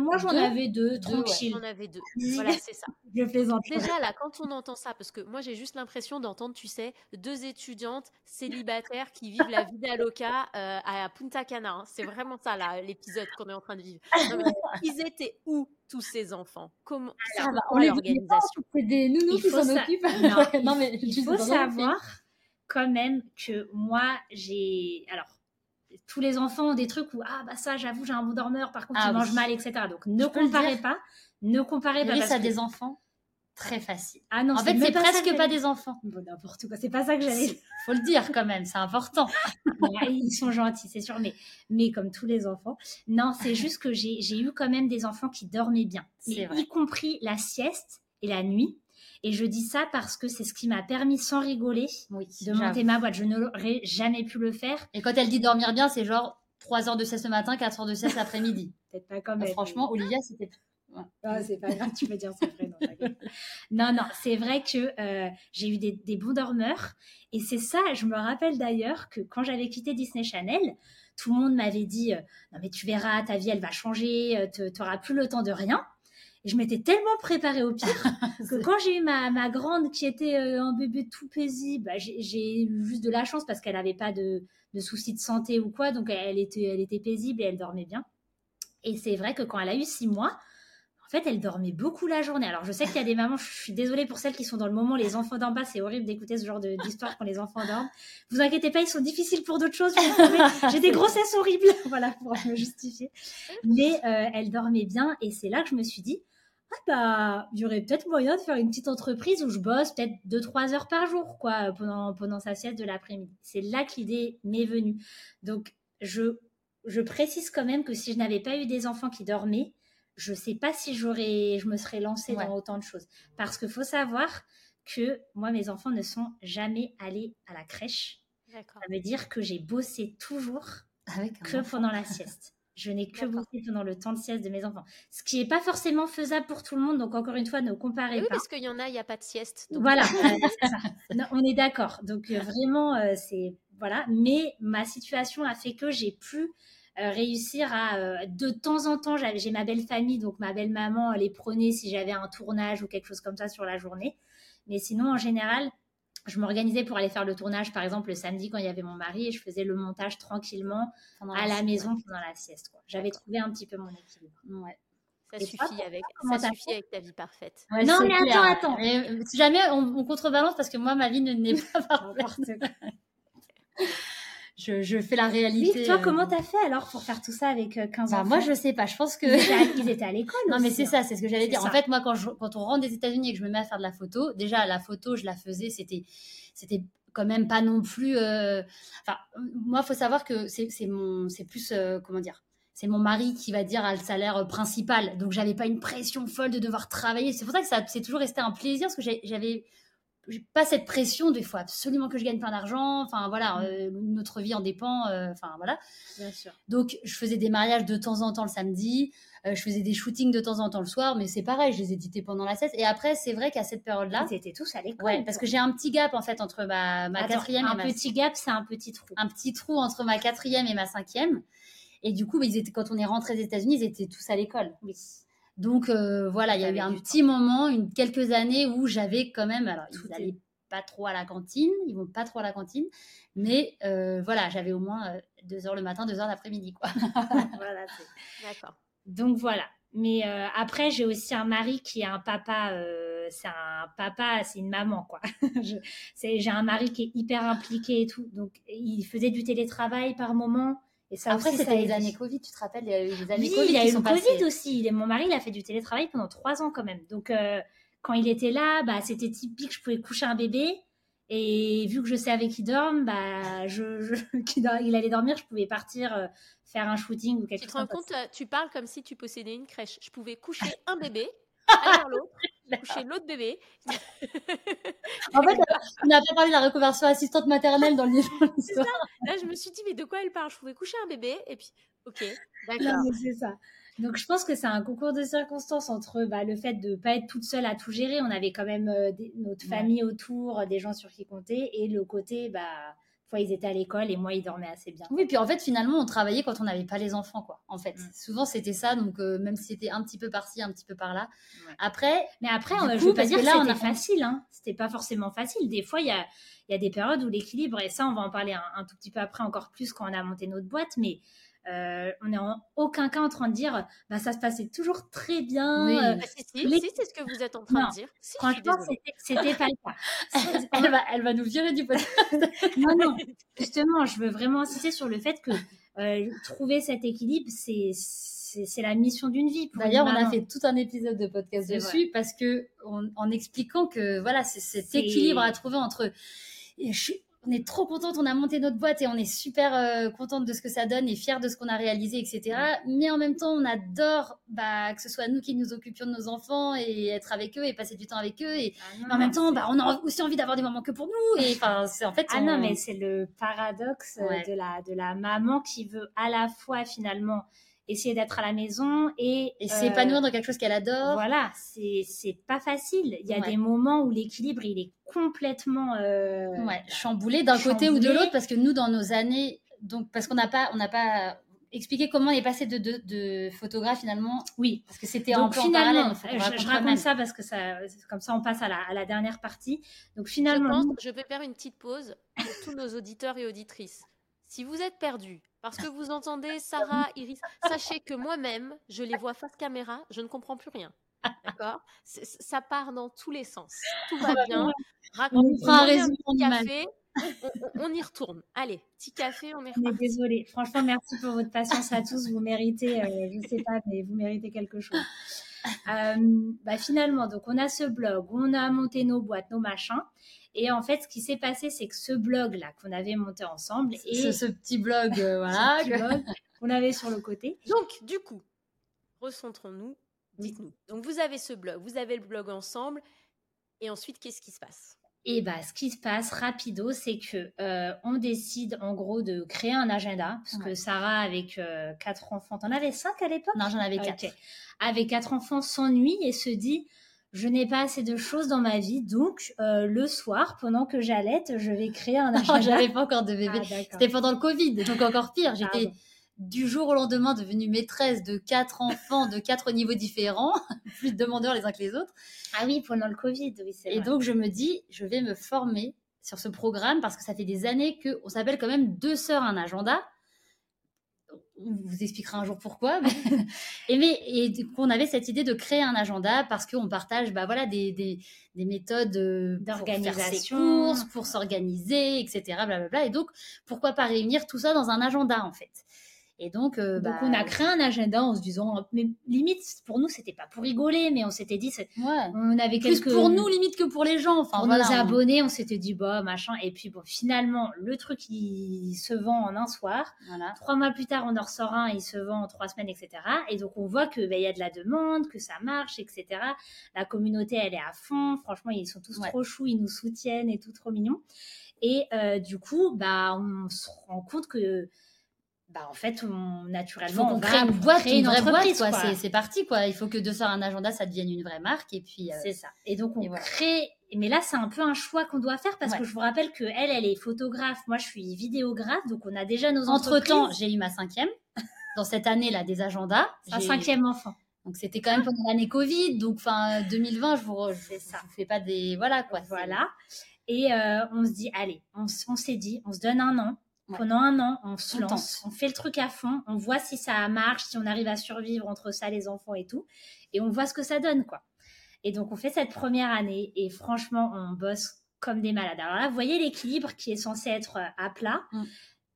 moi j'en avais deux, tranquille. J'en avais deux. Voilà, c'est ça. Je plaisante. Déjà, là, quand on entend ça, parce que moi, j'ai juste l'impression d'entendre, tu sais, deux étudiantes célibataires qui vivent la vie d'Aloca euh, à Punta Cana. Hein. C'est vraiment ça, là, l'épisode qu'on est en train de vivre. ils étaient où tous ces enfants? Comment Alors, on l'organisation? C'est des nounous qui s'en occupent. Non, mais il faut savoir quand même que moi, j'ai. Alors, tous les enfants ont des trucs où, ah, bah ça, j'avoue, j'ai un bon dormeur, par contre, ah, ils mangent mal, etc. Donc, ne comparez pas. Ne comparez pas. Parce à des enfants très facile. Ah non, en fait, c'est presque pas des enfants. Bon, n'importe quoi. C'est pas ça que j'allais. Faut le dire quand même, c'est important. ils sont gentils, c'est sûr, mais, mais comme tous les enfants. Non, c'est juste que j'ai eu quand même des enfants qui dormaient bien, y compris la sieste et la nuit. Et je dis ça parce que c'est ce qui m'a permis, sans rigoler, de monter ma boîte. Je n'aurais jamais pu le faire. Et quand elle dit dormir bien, c'est genre 3 heures de sieste le matin, 4 heures de sieste l'après-midi. Peut-être pas comme Franchement, Olivia, c'était ah, c'est pas grave, tu peux dire son prénom. non, non, c'est vrai que euh, j'ai eu des, bons dormeurs. Et c'est ça, je me rappelle d'ailleurs que quand j'avais quitté Disney Channel, tout le monde m'avait dit euh, Non, mais tu verras, ta vie, elle va changer, euh, tu n'auras plus le temps de rien. Et je m'étais tellement préparée au pire que quand j'ai eu ma, ma, grande qui était euh, un bébé tout paisible, bah, j'ai eu juste de la chance parce qu'elle n'avait pas de, de, soucis de santé ou quoi. Donc elle était, elle était paisible et elle dormait bien. Et c'est vrai que quand elle a eu six mois, en fait, elle dormait beaucoup la journée. Alors, je sais qu'il y a des mamans, je suis désolée pour celles qui sont dans le moment, les enfants d'en bas, c'est horrible d'écouter ce genre d'histoire quand les enfants dorment. Vous inquiétez pas, ils sont difficiles pour d'autres choses. J'ai des grossesses horribles, voilà, pour me justifier. Mais euh, elle dormait bien et c'est là que je me suis dit, ah bah, il y aurait peut-être moyen de faire une petite entreprise où je bosse peut-être 2-3 heures par jour, quoi, pendant, pendant sa sieste de l'après-midi. C'est là que l'idée m'est venue. Donc, je, je précise quand même que si je n'avais pas eu des enfants qui dormaient, je ne sais pas si j'aurais, je me serais lancée dans autant de choses. Parce qu'il faut savoir que moi, mes enfants ne sont jamais allés à la crèche. Ça veut dire que j'ai bossé toujours que pendant la sieste. Je n'ai que bossé pendant le temps de sieste de mes enfants. Ce qui n'est pas forcément faisable pour tout le monde. Donc, encore une fois, ne comparez oui, pas. parce qu'il y en a, il n'y a pas de sieste. Voilà, on est d'accord. Donc, euh, vraiment, euh, c'est. Voilà. Mais ma situation a fait que j'ai pu euh, réussir à. de temps en temps, j'ai ma belle famille, donc ma belle maman les prenait si j'avais un tournage ou quelque chose comme ça sur la journée. Mais sinon, en général, je m'organisais pour aller faire le tournage, par exemple, le samedi quand il y avait mon mari et je faisais le montage tranquillement à la, maison pendant la sieste. J'avais trouvé un petit peu mon équilibre. Ouais. Ça, suffit, avec, ça suffit avec ta vie parfaite. non, mais attends, attends. Euh, si jamais on, contrebalance, parce que moi, ma vie n'est pas parfaite je, fais la réalité. Oui, toi, comment t'as fait alors pour faire tout ça avec 15 euh, bah, ans Moi, je sais pas. Je pense que. Ils étaient à, l'école. Non, mais c'est ça, c'est ce que j'allais dire. En fait, moi, quand, quand on rentre des États-Unis et que je me mets à faire de la photo, déjà, la photo, je la faisais, c'était, c'était quand même pas non plus. Euh, enfin, moi, il faut savoir que c'est, mon, c'est plus, euh, comment dire c'est mon mari qui va dire à le salaire principal. Donc, j'avais pas une pression folle de devoir travailler. C'est pour ça que ça, c'est toujours resté un plaisir parce que j'avais j'ai pas cette pression des fois absolument que je gagne plein d'argent enfin voilà mm. euh, notre vie en dépend euh, enfin voilà. Bien sûr. donc je faisais des mariages de temps en temps le samedi euh, je faisais des shootings de temps en temps le soir mais c'est pareil je les éditais pendant la sieste. Et après c'est vrai qu'à cette période là c'était tous à l'école ouais, parce que j'ai un petit gap en fait entre ma, ma quatrième un petit gap c'est un petit trou. Un petit trou entre ma quatrième et ma cinquième. Et du coup ils étaient quand on est rentré aux États-Unis ils étaient tous à l'école. Oui donc euh, voilà, il y a eu un petit moment, une, quelques années où j'avais quand même, alors ils n'allaient pas trop à la cantine, ils vont pas trop à la cantine, mais euh, voilà, j'avais au moins euh, deux heures le matin, deux heures l'après-midi, quoi. voilà, d'accord. Donc voilà. Mais après, j'ai aussi un mari qui est un papa, c'est un papa, c'est une maman, quoi. j'ai un mari qui est hyper impliqué et tout. Donc, il faisait du télétravail par moment. Et ça Après, c'était les années Covid, tu te rappelles, il y a eu les années Covid. Il y a eu le Covid aussi. Mon mari, il a fait du télétravail pendant trois ans quand même. Donc, euh, quand il était là, bah, c'était typique, je pouvais coucher un bébé. Et vu que je savais qu'il dorme, bah, je, il allait dormir, je pouvais partir euh, faire un shooting ou quelque chose. Tu te rends compte, euh, tu parles comme si tu possédais une crèche. Je pouvais coucher un bébé, aller l'autre, coucher l'autre bébé. en fait, on n'a pas parlé de la reconversion assistante maternelle dans le livre. Là, je me suis dit, mais de quoi elle parle? Je pouvais coucher un bébé et puis, ok, d'accord. C'est ça. Donc je pense que c'est un concours de circonstances entre bah, le fait de ne pas être toute seule à tout gérer, on avait quand même euh, notre famille autour, des gens sur qui compter, et le côté, bah, fois ils étaient à l'école et moi ils dormaient assez bien. Oui, puis en fait finalement on travaillait quand on n'avait pas les enfants, quoi. En fait, mm. souvent c'était ça, donc euh, même si c'était un petit peu par-ci, un petit peu par-là. Après, mais après, je je veux pas dire que là c'était facile, hein. C'était pas forcément facile. Des fois il y a, y a des périodes où l'équilibre, et ça on va en parler un, un, tout petit peu après encore plus quand on a monté notre boîte, mais euh, on n'est en aucun cas en train de dire bah ça se passait toujours très bien. Oui, euh, bah, si, c'est ce que vous êtes en train de dire. franchement, c'était pas le cas. elle, va, elle va nous virer du podcast. non, non. Justement, je veux vraiment insister sur le fait que euh, trouver cet équilibre, c'est c'est la mission d'une vie. D'ailleurs, on a fait tout un épisode de podcast dessus parce que en expliquant que voilà, c'est cet équilibre à trouver entre je on est trop contente, on a monté notre boîte et on est super euh, contente de ce que ça donne et fière de ce qu'on a réalisé, etc. Mais en même temps, on adore bah, que ce soit nous qui nous occupions de nos enfants et être avec eux et passer du temps avec eux. Et ah en même temps, bah, on a aussi envie d'avoir des moments que pour nous. Et enfin, c'est en fait. Ah non, mais c'est le paradoxe de la de la maman qui veut à la fois finalement essayer d'être à la maison et, et s'épanouir dans quelque chose qu'elle adore. Voilà, c'est c'est pas facile. Il y a des moments où l'équilibre il est complètement euh, ouais, chamboulé d'un côté ou de l'autre parce que nous dans nos années donc parce qu'on n'a pas on n'a pas expliqué comment on est passé de, de, de photographe finalement. Oui, parce que c'était en finalement, parallèle. Je, je raconte ça parce que ça, comme ça, on passe à la, à la dernière partie. Donc finalement, je, pense, je vais faire une petite pause pour tous nos auditeurs et auditrices. Si vous êtes perdus parce que vous entendez Sarah, Iris, sachez que moi-même, je les vois face caméra, je ne comprends plus rien. D'accord? Ça part dans tous les sens. Tout va bien. on fera un résumé café. On, y retourne. Allez, petit café, on est reparti. Désolée. Franchement, merci pour votre patience à tous. Vous méritez, euh, je ne sais pas, mais vous méritez quelque chose. Euh, bah, finalement, donc on a ce blog, on a monté nos boîtes, nos machins. Et en fait, ce qui s'est passé, c'est que ce blog-là qu'on avait monté ensemble et ce, petit blog, euh, voilà, qu'on avait sur le côté. Donc, du coup, recentrons-nous. Dites-nous. Donc, vous avez ce blog, vous avez le blog ensemble, et ensuite, qu'est-ce qui se passe? Et bah, ce qui se passe rapido, c'est que euh, on décide en gros de créer un agenda, parce que Sarah avec euh, quatre enfants, t'en avais cinq à l'époque? Non, j'en avais quatre. Avec quatre enfants, s'ennuie et se dit je n'ai pas assez de choses dans ma vie, donc euh, le soir, pendant que j'allaite, je vais créer un agenda. J'avais pas encore de bébé. Ah, C'était pendant le Covid, donc encore pire. J'étais du jour au lendemain devenue maîtresse de quatre enfants de quatre niveaux différents, plus de demandeurs les uns que les autres. Ah oui, pendant le Covid, oui, Et donc je me dis, je vais me former sur ce programme parce que ça fait des années qu'on s'appelle quand même deux sœurs un agenda on vous expliquera un jour pourquoi. Mais... et, mais, et qu'on avait cette idée de créer un agenda parce qu'on partage bah, voilà, des, des, des méthodes euh, d'organisation, pour, pour s'organiser, etc. Blablabla. Et donc, pourquoi pas réunir tout ça dans un agenda en fait? Et donc, euh, donc on a bah, créé un agenda en se disant, mais limite pour nous c'était pas pour rigoler, mais on s'était dit, ouais. on avait quelques plus pour nous limite que pour les gens. Enfin, pour nos abonnés, on s'était dit bah machin. Et puis bon, finalement le truc il se vend en un soir. Voilà. Trois mois plus tard, on en ressort un, il se vend en trois semaines, etc. Et donc on voit que bah, il y a de la demande, que ça marche, etc. La communauté elle est à fond. Franchement, ils sont tous trop choux, ils nous soutiennent et tout trop mignons. Et euh, du coup, bah on se rend compte que bah, en fait, on, naturellement, on, crée une boîte, une, vraie entreprise, quoi. C'est parti, quoi. Il faut que de ça un agenda, ça devienne une vraie marque, et puis. Euh, c'est ça. Et donc, on crée. Mais là, c'est un peu un choix qu'on doit faire parce que je vous rappelle que elle, elle est photographe. Moi, je suis vidéographe, donc on a déjà nos Entre temps, j'ai eu ma cinquième dans cette année-là des agendas. Un cinquième enfant. Donc c'était quand même pendant l'année Covid, donc fin 2020, je vous, je, ça. vous fais pas des voilà quoi. Voilà. Et euh, on se dit allez, on, on s'est dit, on se donne un an pendant un an, on se lance, on fait le truc à fond, on voit si ça marche, si on arrive à survivre entre ça, les enfants et tout, et on voit ce que ça donne, quoi. Et donc, on fait cette première année et franchement, on bosse comme des malades. Alors là, vous voyez l'équilibre qui est censé être à plat. Mm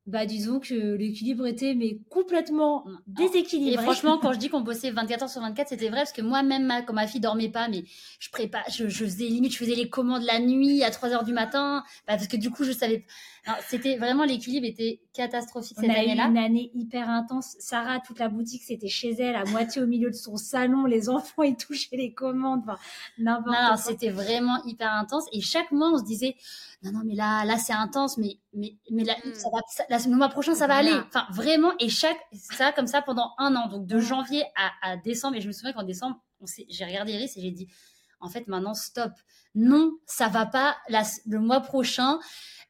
bah disons que l'équilibre était mais complètement déséquilibré. Et franchement, quand je dis qu'on bossait 24 heures sur 24, c'était vrai parce que moi-même, quand ma fille dormait pas, mais je prépare, je, faisais limite, je faisais les commandes la nuit à 3 heures du matin, bah, parce que du coup, je savais. C'était vraiment l'équilibre était catastrophique cette année-là. Une année hyper intense. Sarah, toute la boutique, c'était chez elle, à moitié au milieu de son salon. Les enfants, ils touchaient les commandes. Enfin, n'importe quoi. C'était vraiment hyper intense. Et chaque mois, on se disait non non mais là là c'est intense mais mais mais là, hmm. ça va le mois prochain ça va aller enfin vraiment et chaque ça comme ça pendant un an donc de janvier à, à décembre et je me souviens qu'en décembre j'ai regardé Iris et j'ai dit en fait maintenant stop non ça va pas le mois prochain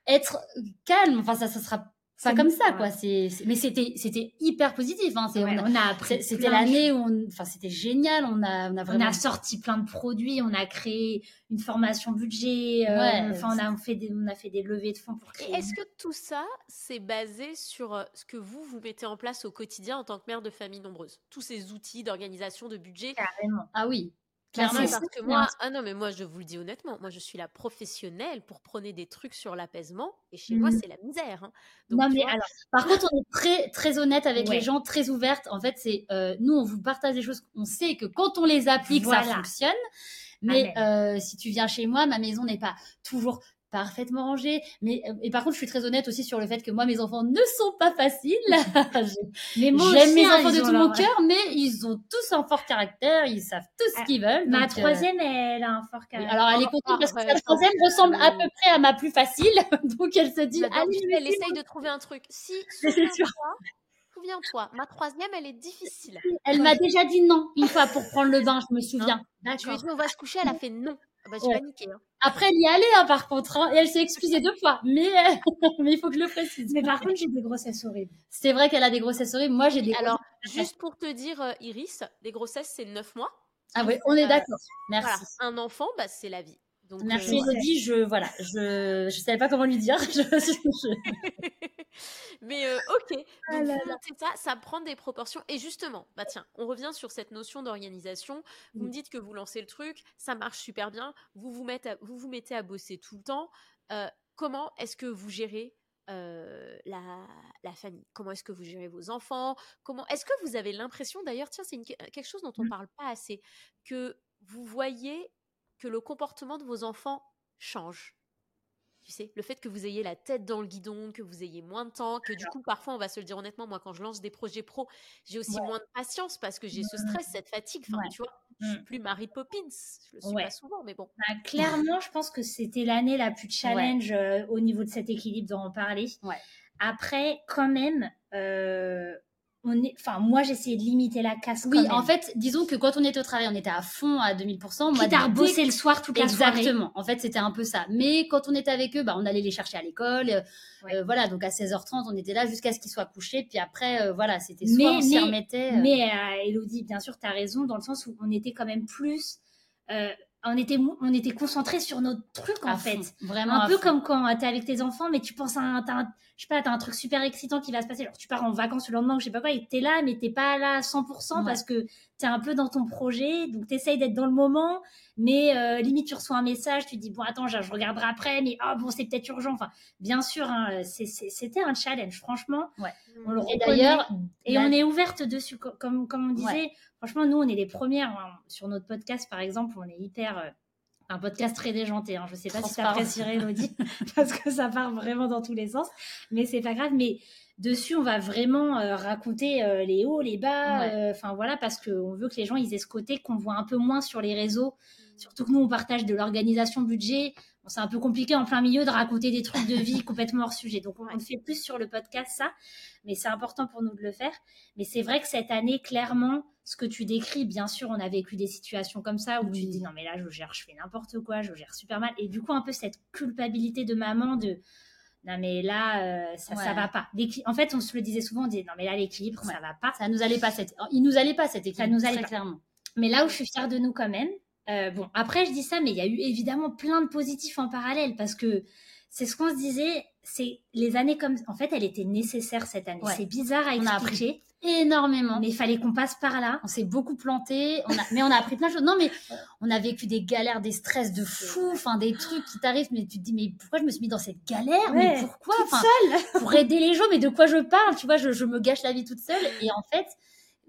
être calme. Enfin ça ça sera pas comme ça quoi. C'est mais c'était c'était hyper positif hein. on, a, c'était l'année où enfin c'était génial. On a on a vraiment on a sorti plein de produits on a créé une formation budget euh, enfin on a fait des on a fait des levées de fonds pour créer est-ce que tout ça c'est basé sur euh, ce que vous vous mettez en place au quotidien en tant que mère de famille nombreuse? Tous ces outils d'organisation de budget? Carrément. Ah oui Clairement, parce que moi, ah non, mais moi, je vous le dis honnêtement, moi, je suis la professionnelle pour prôner des trucs sur l'apaisement, et chez moi, mmh. c'est la misère. Hein. non, mais alors, par contre, on est très, très honnête avec les gens, très ouverte. En fait, c'est euh, nous, on vous partage des choses. On sait que quand on les applique, ça fonctionne. Mais euh, si tu viens chez moi, ma maison n'est pas toujours parfaitement rangée. Mais euh, et par contre, je suis très honnête aussi sur le fait que moi, mes enfants ne sont pas faciles. mais j'aime mes hein, enfants de tout mon cœur, mais ils ont tous un fort caractère, ils savent tout ce ah, qu'ils veulent. Ma euh, troisième, elle a un fort caractère. Alors, elle est contente parce que la troisième ressemble à peu près à ma plus facile, donc elle se dit. Allez, elle essaye de trouver un truc. Si, souviens-toi, souviens-toi, ma troisième, elle est difficile. Elle m'a déjà dit non une fois pour prendre le bain, je me souviens. Tu lui ai dit on va se coucher, elle a fait non. Ah bah, j'ai paniqué. Hein. Après, elle y allée, hein, par contre, hein, et elle s'est excusée deux fois. Mais, mais il faut que je le précise. Mais par contre, j'ai des grossesses horribles. C'est vrai qu'elle a des grossesses horribles. Moi, j'ai des. Alors, juste pour te dire, euh, Iris, des grossesses, c'est neuf mois. Ah oui, on est d'accord. Merci. Un enfant, bah, c'est la vie. Donc, Merci euh, Elodie, je voilà, je je savais pas comment lui dire. Mais euh, ok, ah ça, ça prend des proportions. Et justement, bah tiens, on revient sur cette notion d'organisation. Vous me dites que vous lancez le truc, ça marche super bien. Vous vous mettez à, vous vous mettez à bosser tout le temps. Euh, comment est-ce que vous gérez la, la, famille? Comment est-ce que vous gérez vos enfants? Comment est-ce que vous avez l'impression d'ailleurs, tiens, c'est quelque chose dont on ne mmh. parle pas assez, que vous voyez que le comportement de vos enfants change. Tu sais, le fait que vous ayez la tête dans le guidon, que vous ayez moins de temps, que du coup, parfois, on va se le dire honnêtement, moi, quand je lance des projets pro, j'ai aussi moins de patience parce que j'ai ce stress, cette fatigue. Enfin, tu vois, je suis mmh. plus Marie Poppins. Je le suis pas souvent, mais bon. Bah, clairement, je pense que c'était l'année la plus challenge euh, au niveau de cet équilibre dont on parlait. Après, quand même, euh, enfin moi j'essayais de limiter la casse oui en fait disons que quand on était au travail on était à fond à 2000% moi t'as bossé le soir toute la soirée. Exactement. En fait c'était un peu ça. Mais quand on était avec eux bah on allait les chercher à l'école euh, euh, voilà donc à 16h30 on était là jusqu'à ce qu'ils soient couchés. Puis après euh, voilà c'était soit on s'y remettait mais Elodie bien sûr t'as raison dans le sens où on était quand même plus on était on était concentré sur notre truc en fait. Vraiment un peu comme quand tu es avec tes enfants mais tu penses à un, je sais pas t'as un truc super excitant qui va se passer alors tu pars en vacances le lendemain ou je sais pas quoi et t'es là mais t'es pas là à 100% parce que t'es un peu dans ton projet donc t'essayes d'être dans le moment mais euh, limite tu reçois un message tu te dis bon attends je, regarderai après mais oh bon c'est peut-être urgent enfin bien sûr hein, c'était un challenge franchement ouais. on le et d'ailleurs et on est ouverte dessus comme comme on disait Franchement, nous, on est les premières. Hein. Sur notre podcast, par exemple, on est hyper. Euh, un podcast très déjanté. Hein. Je ne sais pas si tu apprécierais, Elodie, parce que ça part vraiment dans tous les sens. Mais c'est pas grave. Mais dessus, on va vraiment euh, raconter euh, les hauts, les bas. Enfin, voilà, parce qu'on veut que les gens ils aient ce côté qu'on voit un peu moins sur les réseaux. Surtout que nous, on partage de l'organisation budget c'est un peu compliqué en plein milieu de raconter des trucs de vie complètement hors sujet. Donc, on, fait plus sur le podcast ça, mais c'est important pour nous de le faire. Mais c'est vrai que cette année, clairement, ce que tu décris, bien sûr, on a vécu des situations comme ça où tu te dis non, mais là, je gère, je fais n'importe quoi, je gère super mal. Et du coup, un peu cette culpabilité de maman de non mais là euh, ça ça va pas en fait on se le disait souvent on disait non mais là l'équilibre ça va pas ça nous allait pas cette il nous allait pas cet équilibre ça nous allait pas. clairement mais là où je suis fière de nous quand même euh, bon, après, je dis ça, mais il y a eu évidemment plein de positifs en parallèle parce que c'est ce qu'on se disait. C'est les années comme. En fait, elle était nécessaire cette année. C'est bizarre à expliquer. énormément. Mais il fallait qu'on passe par là. On s'est beaucoup planté. On a... mais on a appris plein de choses. Non, mais on a vécu des galères, des stress de fou, enfin des trucs qui t'arrivent. Mais tu te dis, mais pourquoi je me suis mis dans cette galère? Mais pourquoi? seule Pour aider les gens, mais de quoi je parle? Tu vois, je, je, me gâche la vie toute seule. Et en fait,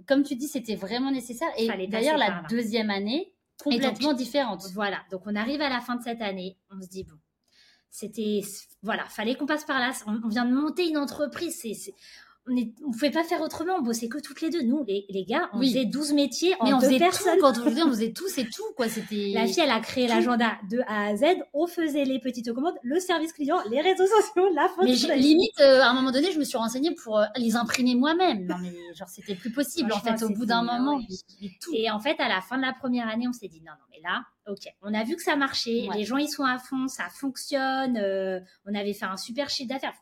comme tu dis, c'était vraiment nécessaire. Et d'ailleurs, la deuxième année, complètement différente. Voilà. Donc on arrive à la fin de cette année. On se dit, bon c'était voilà, fallait qu'on passe par là. On, vient de monter une entreprise, c'est on ne pouvait pas faire autrement, on bossait que toutes les deux. Nous, les, les gars, on faisait 12 métiers mais on faisait personnes. Tout, quand on faisait, on faisait tous et tout, quoi. C'était... La fille, elle a créé l'agenda de A à Z, on faisait les petites commandes, le service client, les réseaux sociaux, la photo. Mais limite, euh, à un moment donné, je me suis renseignée pour euh, les imprimer moi-même. Non, mais genre, c'était plus possible, en fait, au bout d'un moment. Et en fait, à la fin de la première année, on s'est dit, non, non, mais là, ok, on a vu que ça marchait, les gens ils sont à fond, ça fonctionne, euh, on avait fait un super chiffre d'affaires.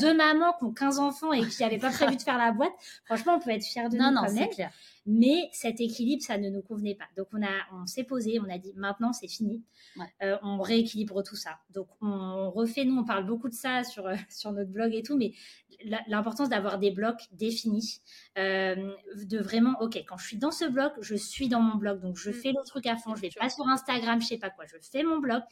Deux mamans qui ont 15 enfants et qui n'avaient pas prévu de faire la boîte, franchement, on peut être fiers de nous non, quand Clair. Mais cet équilibre, ça ne nous convenait pas. Donc on a, on s'est posé, on a dit maintenant c'est fini, euh, on rééquilibre tout ça. Donc on refait, nous on parle beaucoup de ça sur euh, sur notre blog et tout, mais l'importance d'avoir des blocs définis, euh, de vraiment, ok, quand je suis dans ce bloc, je suis dans mon blog, donc je mm. fais le truc à fond, je vais pas sur Instagram, je sais pas quoi, je fais mon blog.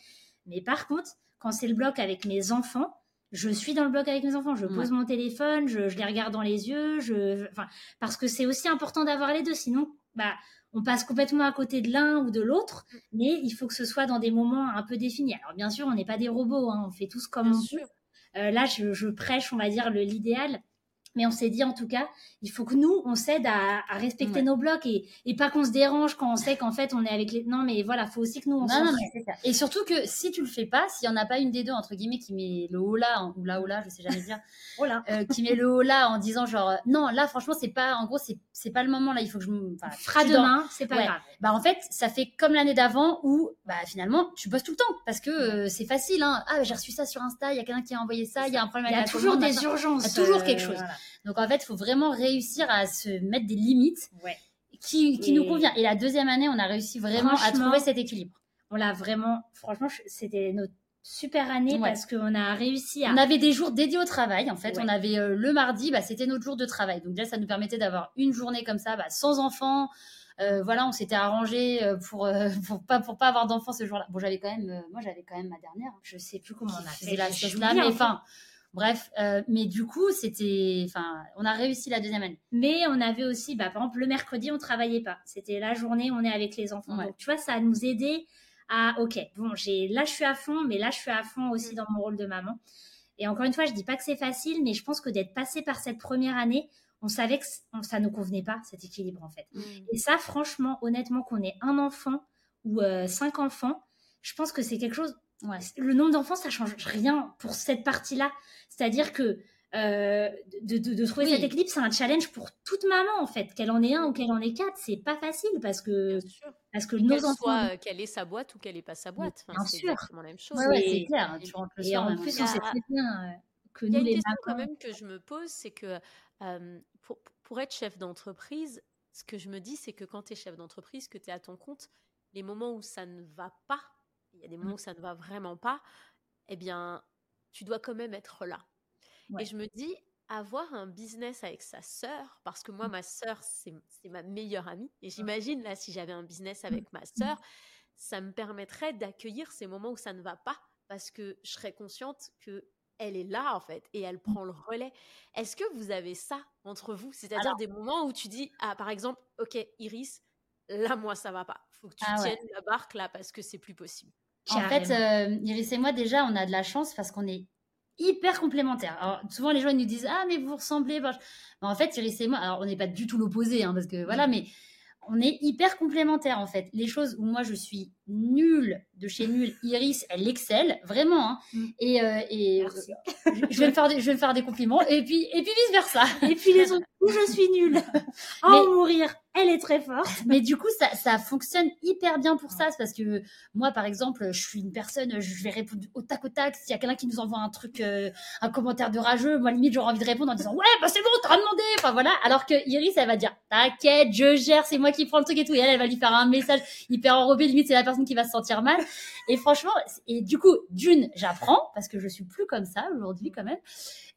Mais par contre, quand c'est le bloc avec mes enfants, je suis dans le bloc avec mes enfants, je pose mon téléphone, je, les regarde dans les yeux, je, enfin, parce que c'est aussi important d'avoir les deux, sinon, bah, on passe complètement à côté de l'un ou de l'autre, mm. mais il faut que ce soit dans des moments un peu définis. Alors bien sûr, on n'est pas des robots, hein, on fait tous comme on peut. Euh, là, je, je, prêche, on va dire, l'idéal. Mais on s'est dit en tout cas, il faut que nous, on s'aide à, à, respecter nos blocs et, et pas qu'on se dérange quand on sait qu'en fait on est avec les. Non, mais voilà, faut aussi que nous on non, non, Et surtout que si tu le fais pas, s'il y en a pas une des deux entre guillemets qui met le haut là ou la haut là, je sais jamais dire, là. Euh, qui met le haut là en disant genre non là franchement c'est pas en gros c'est pas le moment là il faut que je me enfin, fera demain c'est pas grave. Bah en fait ça fait comme l'année d'avant où bah finalement tu bosses tout le temps parce que euh, c'est facile hein. Ah j'ai reçu ça sur Insta, il y a quelqu'un qui a envoyé ça, il y a un problème. Il y a toujours des urgences. Il y a toujours quelque chose. Donc en fait, il faut vraiment réussir à se mettre des limites qui, qui nous convient. Et la deuxième année, on a réussi vraiment à trouver cet équilibre. On l'a vraiment, franchement, c'était notre super année parce qu'on a réussi à. On avait des jours dédiés au travail. En fait, on avait euh, le mardi, bah, c'était notre jour de travail. Donc là, ça nous permettait d'avoir une journée comme ça, bah, sans enfants. Euh, voilà, on s'était arrangé euh, pour, pour pas pour pas avoir d'enfants ce jour-là. Bon, j'avais quand même, moi j'avais quand même ma dernière. Je sais plus comment on a fait la là, mais enfin. Bref, euh, mais du coup, c'était, enfin, on a réussi la deuxième année. Mais on avait aussi, bah, par exemple, le mercredi, on travaillait pas. C'était la journée, on est avec les enfants. Donc, tu vois, ça nous aidé à, ok, bon, j'ai, là, je suis à fond, mais là, je suis à fond aussi mm. dans mon rôle de maman. Et encore une fois, je dis pas que c'est facile, mais je pense que d'être passé par cette première année, on savait que ça nous convenait pas, cet équilibre, en fait. Mm. Et ça, franchement, honnêtement, qu'on ait un enfant ou euh, cinq enfants, je pense que c'est quelque chose le nombre d'enfants, ça change rien pour cette partie-là. C'est-à-dire que euh, de, trouver cet équilibre, c'est un challenge pour toute maman en fait, qu'elle en ait un ou qu'elle en ait quatre, c'est pas facile parce que parce que nos enfants, soit euh, qu'elle ait sa boîte ou qu'elle ait pas sa boîte, enfin, c'est exactement la même chose. c'est clair. Hein, et, en plus, on sait très bien euh, que nous les question quand même que je me pose, c'est que pour, pour, être chef d'entreprise, ce que je me dis, c'est que quand tu es chef d'entreprise, que tu es à ton compte, les moments où ça ne va pas, il y a des moments mmh. où ça ne va vraiment pas, eh bien, tu dois quand même être là. Et je me dis, avoir un business avec sa sœur, parce que moi, mmh. ma sœur, c'est ma meilleure amie. Et j'imagine, là, si j'avais un business mmh. avec ma sœur, ça me permettrait d'accueillir ces moments où ça ne va pas, parce que je serais consciente que elle est là en fait et elle prend le relais. Est-ce que vous avez ça entre vous? C'est-à-dire des moments où tu dis ah par exemple OK Iris là moi ça va pas. Faut que tu ah tiennes la barque là parce que c'est plus possible. En fait, euh, Iris et moi, déjà, on a de la chance parce qu'on est hyper complémentaires. Alors, souvent, les gens ils nous disent Ah, mais vous ressemblez. Mais en fait, Iris et moi, alors, on n'est pas du tout l'opposé, hein, parce que voilà, mais on est hyper complémentaires en fait. Les choses où moi je suis nulle de chez nulle, Iris elle excelle vraiment. Hein. Mm. Et, euh, et je, vais me faire des, je vais me faire des compliments et puis et puis vice versa. Et puis les autres où je suis nulle. Oh mourir elle est très forte. Mais du coup, ça, ça fonctionne hyper bien pour ça. C'est parce que moi, par exemple, je suis une personne, je vais répondre au tac au tac. S'il y a quelqu'un qui nous envoie un truc, euh, un commentaire de rageux, moi, limite, j'aurais envie de répondre en disant Ouais, bah c'est bon, t'as demandé. Enfin voilà. Alors que Iris, elle va dire T'inquiète, je gère, c'est moi qui prends le truc et tout. Et elle, elle va lui faire un message hyper enrobé. Limite, c'est la personne personne qui va se sentir mal. Et franchement, et du coup, d'une, j'apprends parce que je suis plus comme ça aujourd'hui quand même.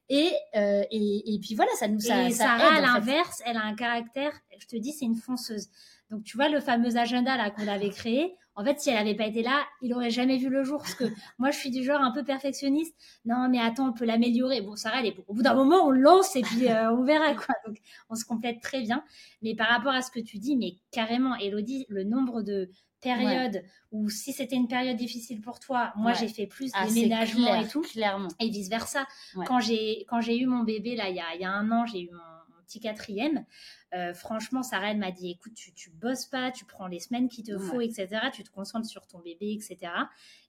Et, euh, et, et, puis voilà, ça nous ça, et ça Sarah, aide, à l'inverse, elle a un caractère, je te dis, c'est une fonceuse. Donc, tu vois, le fameux agenda là qu'on avait créé, en fait, si elle n'avait pas été là, il aurait jamais vu le jour. Parce que moi, je suis du genre un peu perfectionniste. Non, mais attends, on peut l'améliorer. Bon, Sarah, elle est... au bout d'un moment, on lance et puis euh, on verra quoi. Donc, on se complète très bien. Mais par rapport à ce que tu dis, mais carrément, Elodie, le nombre de périodes où si c'était une période difficile pour toi, moi, Ouais. j'ai fait plus Ah, déménagement clair, et tout Clairement. et vice versa. Ouais. Quand j'ai quand j'ai eu mon bébé là il y a, il y a un an, j'ai eu mon, mon petit quatrième. euh, franchement, Sarah elle m'a dit écoute, tu tu bosses pas, tu prends les semaines qu'il te faut, etc. Tu te concentres sur ton bébé, etc.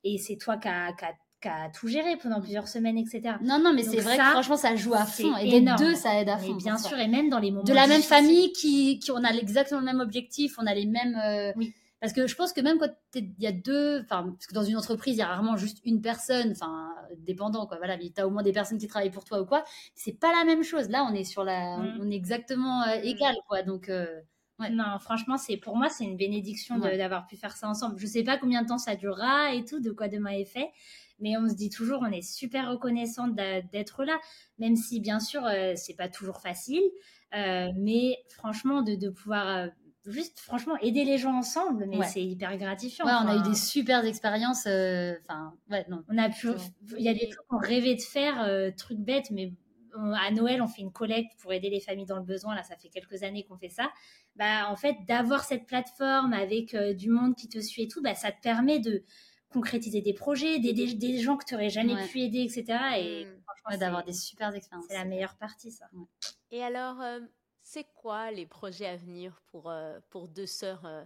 Et c'est toi qui as tout géré pendant plusieurs semaines, etc. Non, non, mais c'est vrai ça, que franchement, ça joue à fond. Et énorme. deux, ça aide à fond. bien sûr, et même dans les moments de la même famille qui, qui on a exactement le même objectif, on a les mêmes. euh, Oui. Parce que je pense que même quand il y a deux, enfin, parce que dans une entreprise, il y a rarement juste une personne, enfin, dépendant, quoi. Voilà, mais t'as au moins des personnes qui travaillent pour toi ou quoi. C'est pas la même chose. Là, on est sur la, Mm. on est exactement euh, égal, quoi. Donc, euh, Ouais. Non, franchement, c'est pour moi, c'est une bénédiction Ouais. d'avoir pu faire ça ensemble. Je sais pas combien de temps ça durera et tout, de quoi demain est fait, mais on se dit toujours, on est super reconnaissante d'être là, même si bien sûr, euh, c'est pas toujours facile, euh, mais franchement, de, de pouvoir euh, juste, franchement, aider les gens ensemble, mais Ouais. c'est hyper gratifiant. ouais, on a eu des super expériences. euh, Enfin, ouais, non. on a pu, il y a des trucs qu'on rêvait de faire, euh, trucs bêtes, mais on- à Noël, on fait une collecte pour aider les familles dans le besoin. Là, ça fait quelques années qu'on fait ça. Bah, en fait, d'avoir cette plateforme avec euh, du monde qui te suit et tout, bah, ça te permet de concrétiser des projets, d'aider des gens que tu n'aurais jamais Ouais. pu aider, etc. Et Mm. franchement, Ouais, d'avoir des super expériences. c'est la meilleure partie, ça. Et alors, euh, c'est quoi les projets à venir pour, euh, pour deux sœurs euh,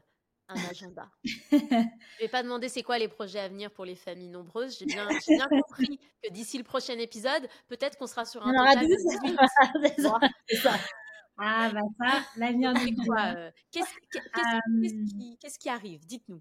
un agenda? Je vais pas demander c'est quoi les projets à venir pour les familles nombreuses. J'ai bien, compris que d'ici le prochain épisode, peut-être qu'on sera sur un total de 12. 18. C'est ça, c'est ça. Ah, bah ça, l'avenir du quoi euh, Qu'est-ce qu'est- qu'est-ce- qu'est-ce qui, arrive? Dites-nous.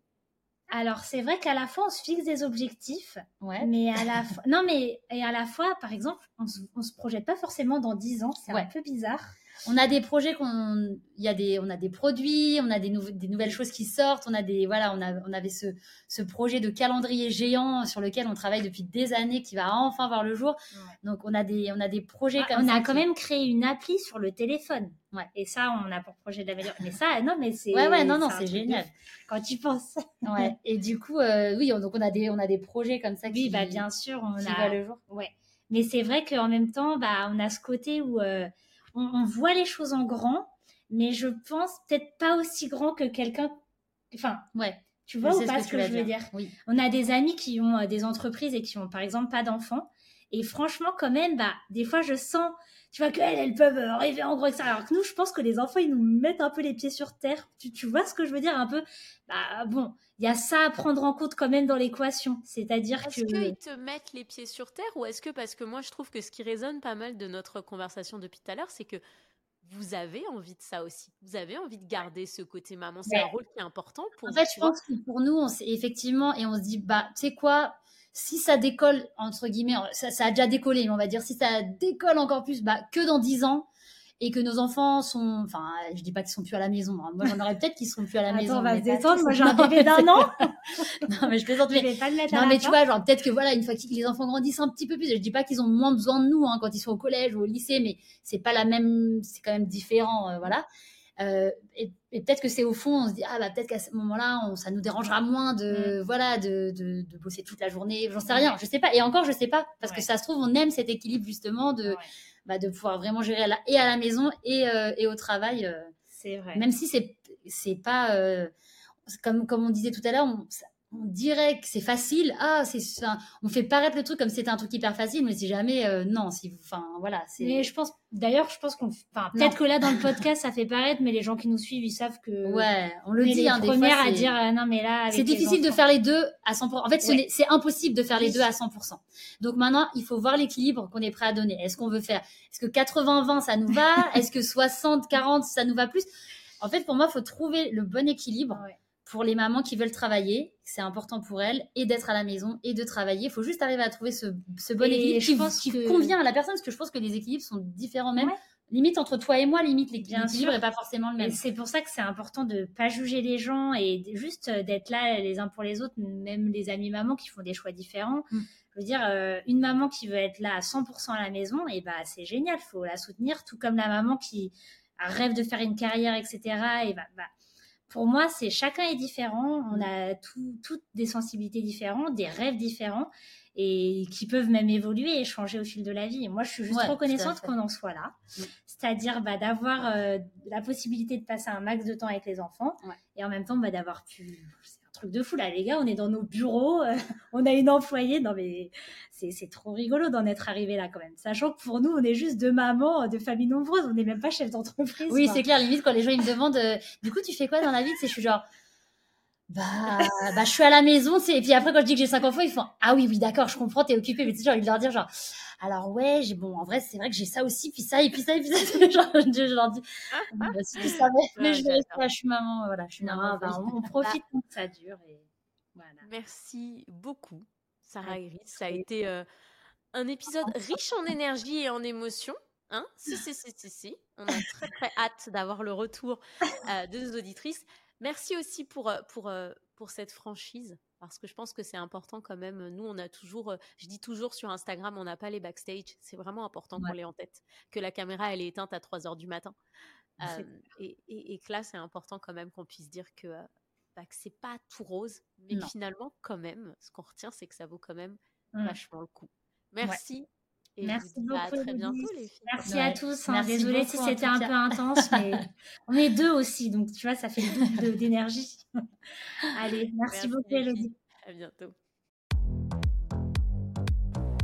Alors, c'est vrai qu'à la fois, on se fixe des objectifs, Ouais. mais à la. Non, mais et à la fois, par exemple, on se, on se projette pas forcément dans 10 ans. C'est Ouais. un peu bizarre. On a des projets qu'on, il y a des, on a des produits, on a des, nouve- des nouvelles choses qui sortent, on a des, voilà, on a, on avait ce, ce projet de calendrier géant sur lequel on travaille depuis des années qui va enfin voir le jour. Donc on a des, on a des projets Ah, comme on ça. a quand même créé une appli sur le téléphone. Ouais. Et ça, on a pour projet de l'améliorer. Mais ça, non, mais c'est. Ouais, ouais, non, non, c'est génial. Quand tu penses. Ouais. Et du coup, euh, oui, on- donc on a des, on a des projets comme ça qui, Oui, bah, bien sûr, on qui a. le jour. Ouais. Mais c'est vrai qu'en même temps, bah, on a ce côté où euh, on, on voit les choses en grand, mais je pense peut-être pas aussi grand que quelqu'un. Enfin, Ouais. tu vois ou pas ce que je veux dire? Oui. On a des amis qui ont euh, des entreprises et qui ont par exemple pas d'enfants. Et franchement, quand même, bah, des fois, je sens, tu vois, qu'elles, elles peuvent euh, rêver en gros, etc. Alors que nous, je pense que les enfants, ils nous mettent un peu les pieds sur terre. Tu, tu vois ce que je veux dire Un peu, bah, bon, il y a ça à prendre en compte quand même dans l'équation. C'est-à-dire Est-ce que. qu'ils te mettent les pieds sur terre ou est-ce que, parce que moi je trouve que ce qui résonne pas mal de notre conversation depuis tout à l'heure, c'est que vous avez envie de ça aussi. Vous avez envie de garder ce côté maman. C'est Ouais. un rôle qui est important pour En fait, je pense que pour nous, on effectivement, et on se dit, bah, tu sais quoi, si ça décolle, entre guillemets, ça, ça a déjà décollé, mais on va dire, si ça décolle encore plus, bah, que dans 10 ans, et que nos enfants sont, enfin, je dis pas qu'ils sont plus à la maison, hein. moi j'en aurais peut-être qu'ils seront plus à la maison. Attends, on va se détendre. Moi, j'ai un bébé d'un an. non, mais je plaisante, Je mais vais pas le mettre à non, mais tu vois, genre peut-être que voilà, une fois que les enfants grandissent un petit peu plus, je dis pas qu'ils ont moins besoin de nous hein, quand ils sont au collège ou au lycée, mais c'est pas la même, c'est quand même différent, euh, voilà. Euh, et et peut-être que c'est au fond, on se dit ah bah peut-être qu'à ce moment-là, ça nous dérangera moins de voilà de, de, de bosser toute la journée, j'en sais rien, je sais pas. Et encore, je sais pas parce que ça se trouve, on aime cet équilibre justement de Ouais. bah, de pouvoir vraiment gérer à la- et à la maison et, euh, et au travail. euh, C'est vrai. même si c'est c'est pas comme comme on disait tout à l'heure on, dirait que c'est facile ah c'est on fait paraître le truc comme c'était un truc hyper facile mais si jamais euh, non si enfin voilà c'est Mais je pense, d'ailleurs, je pense qu'on, enfin, peut-être que là, dans le podcast, ça fait paraître, mais les gens qui nous suivent, ils savent que. ouais on le on est dit les hein, des fois, premières à c'est- dire, euh, non, mais là. c'est difficile de faire les deux à 100%. En fait, Ouais. c'est impossible de faire les Oui. deux à 100%. Donc maintenant, il faut voir l'équilibre qu'on est prêt à donner. Est-ce qu'on veut faire Est-ce que 80-20 ça nous va? Est-ce que 60-40 ça nous va plus? En fait, pour moi, il faut trouver le bon équilibre Ouais. Pour les mamans qui veulent travailler. C'est important pour elles et d'être à la maison et de travailler. Il faut juste arriver à trouver ce, ce bon Et équilibre qui, pense qui que- convient à la personne parce que je pense que les équilibres sont différents même. Ouais. limite entre toi et moi, limite l'équilibre n'est pas forcément le même. C'est pour ça que c'est important de pas juger les gens et juste d'être là les uns pour les autres, même les amis mamans qui font des choix différents. Mm. Je veux dire, euh, une maman qui veut être là à 100% à la maison, et bah c'est génial, faut la soutenir, tout comme la maman qui rêve de faire une carrière, etc. Et bah, bah pour moi, c'est chacun est différent, on a toutes des sensibilités différentes, des rêves différents et qui peuvent même évoluer et changer au fil de la vie. Et moi, je suis juste reconnaissante qu'on en soit là. Mm. C'est-à-dire bah, d'avoir euh, la possibilité de passer un max de temps avec les enfants et en même temps bah, d'avoir pu... Truc de fou là, les gars, on est dans nos bureaux, euh, on a une employée. Non mais c'est trop rigolo d'en être arrivé là quand même. Sachant que pour nous, on est juste deux mamans de familles nombreuses, on n'est même pas chef d'entreprise. Oui, c'est clair, limite quand les gens ils me demandent euh, du coup tu fais quoi dans la vie, c'est je suis genre bah, bah, je suis à la maison, et puis après, quand je dis que j'ai cinq enfants, ils font, ah oui, oui, d'accord, je comprends, t'es occupée, mais tu sais, envie de leur dire, genre, alors ouais, j'ai, bon, en vrai, c'est vrai que j'ai ça aussi, puis ça, et puis ça, et puis ça, genre, je, leur dis, bah, si tu savais, mais je, je, suis maman, voilà, je suis maman, bah, on, profite quand ça dure, et voilà. Merci beaucoup, Sarah Iris, ça a été euh, un épisode riche en énergie et en émotions. Hein si, si, si, si, si. On a très, très hâte d'avoir le retour euh, de nos auditrices. Merci aussi pour, euh, pour, euh, pour cette franchise, parce que je pense que c'est important quand même. Nous, on a toujours, euh, je dis toujours sur Instagram, on n'a pas les backstage. C'est vraiment important qu'on l'ait en tête, que la caméra, elle est éteinte à 3 heures du matin. et, et, que là, c'est important quand même qu'on puisse dire que, bah, que c'est pas tout rose, mais finalement, quand même, ce qu'on retient, c'est que ça vaut quand même mmh. vachement le coup. Merci Merci beaucoup. À très bientôt, les filles. Merci à tous. Hein. Désolée si c'était un peu intense, mais on est deux aussi, donc tu vois, ça fait le double d'énergie. Allez, merci, merci beaucoup, Elodie. À bientôt.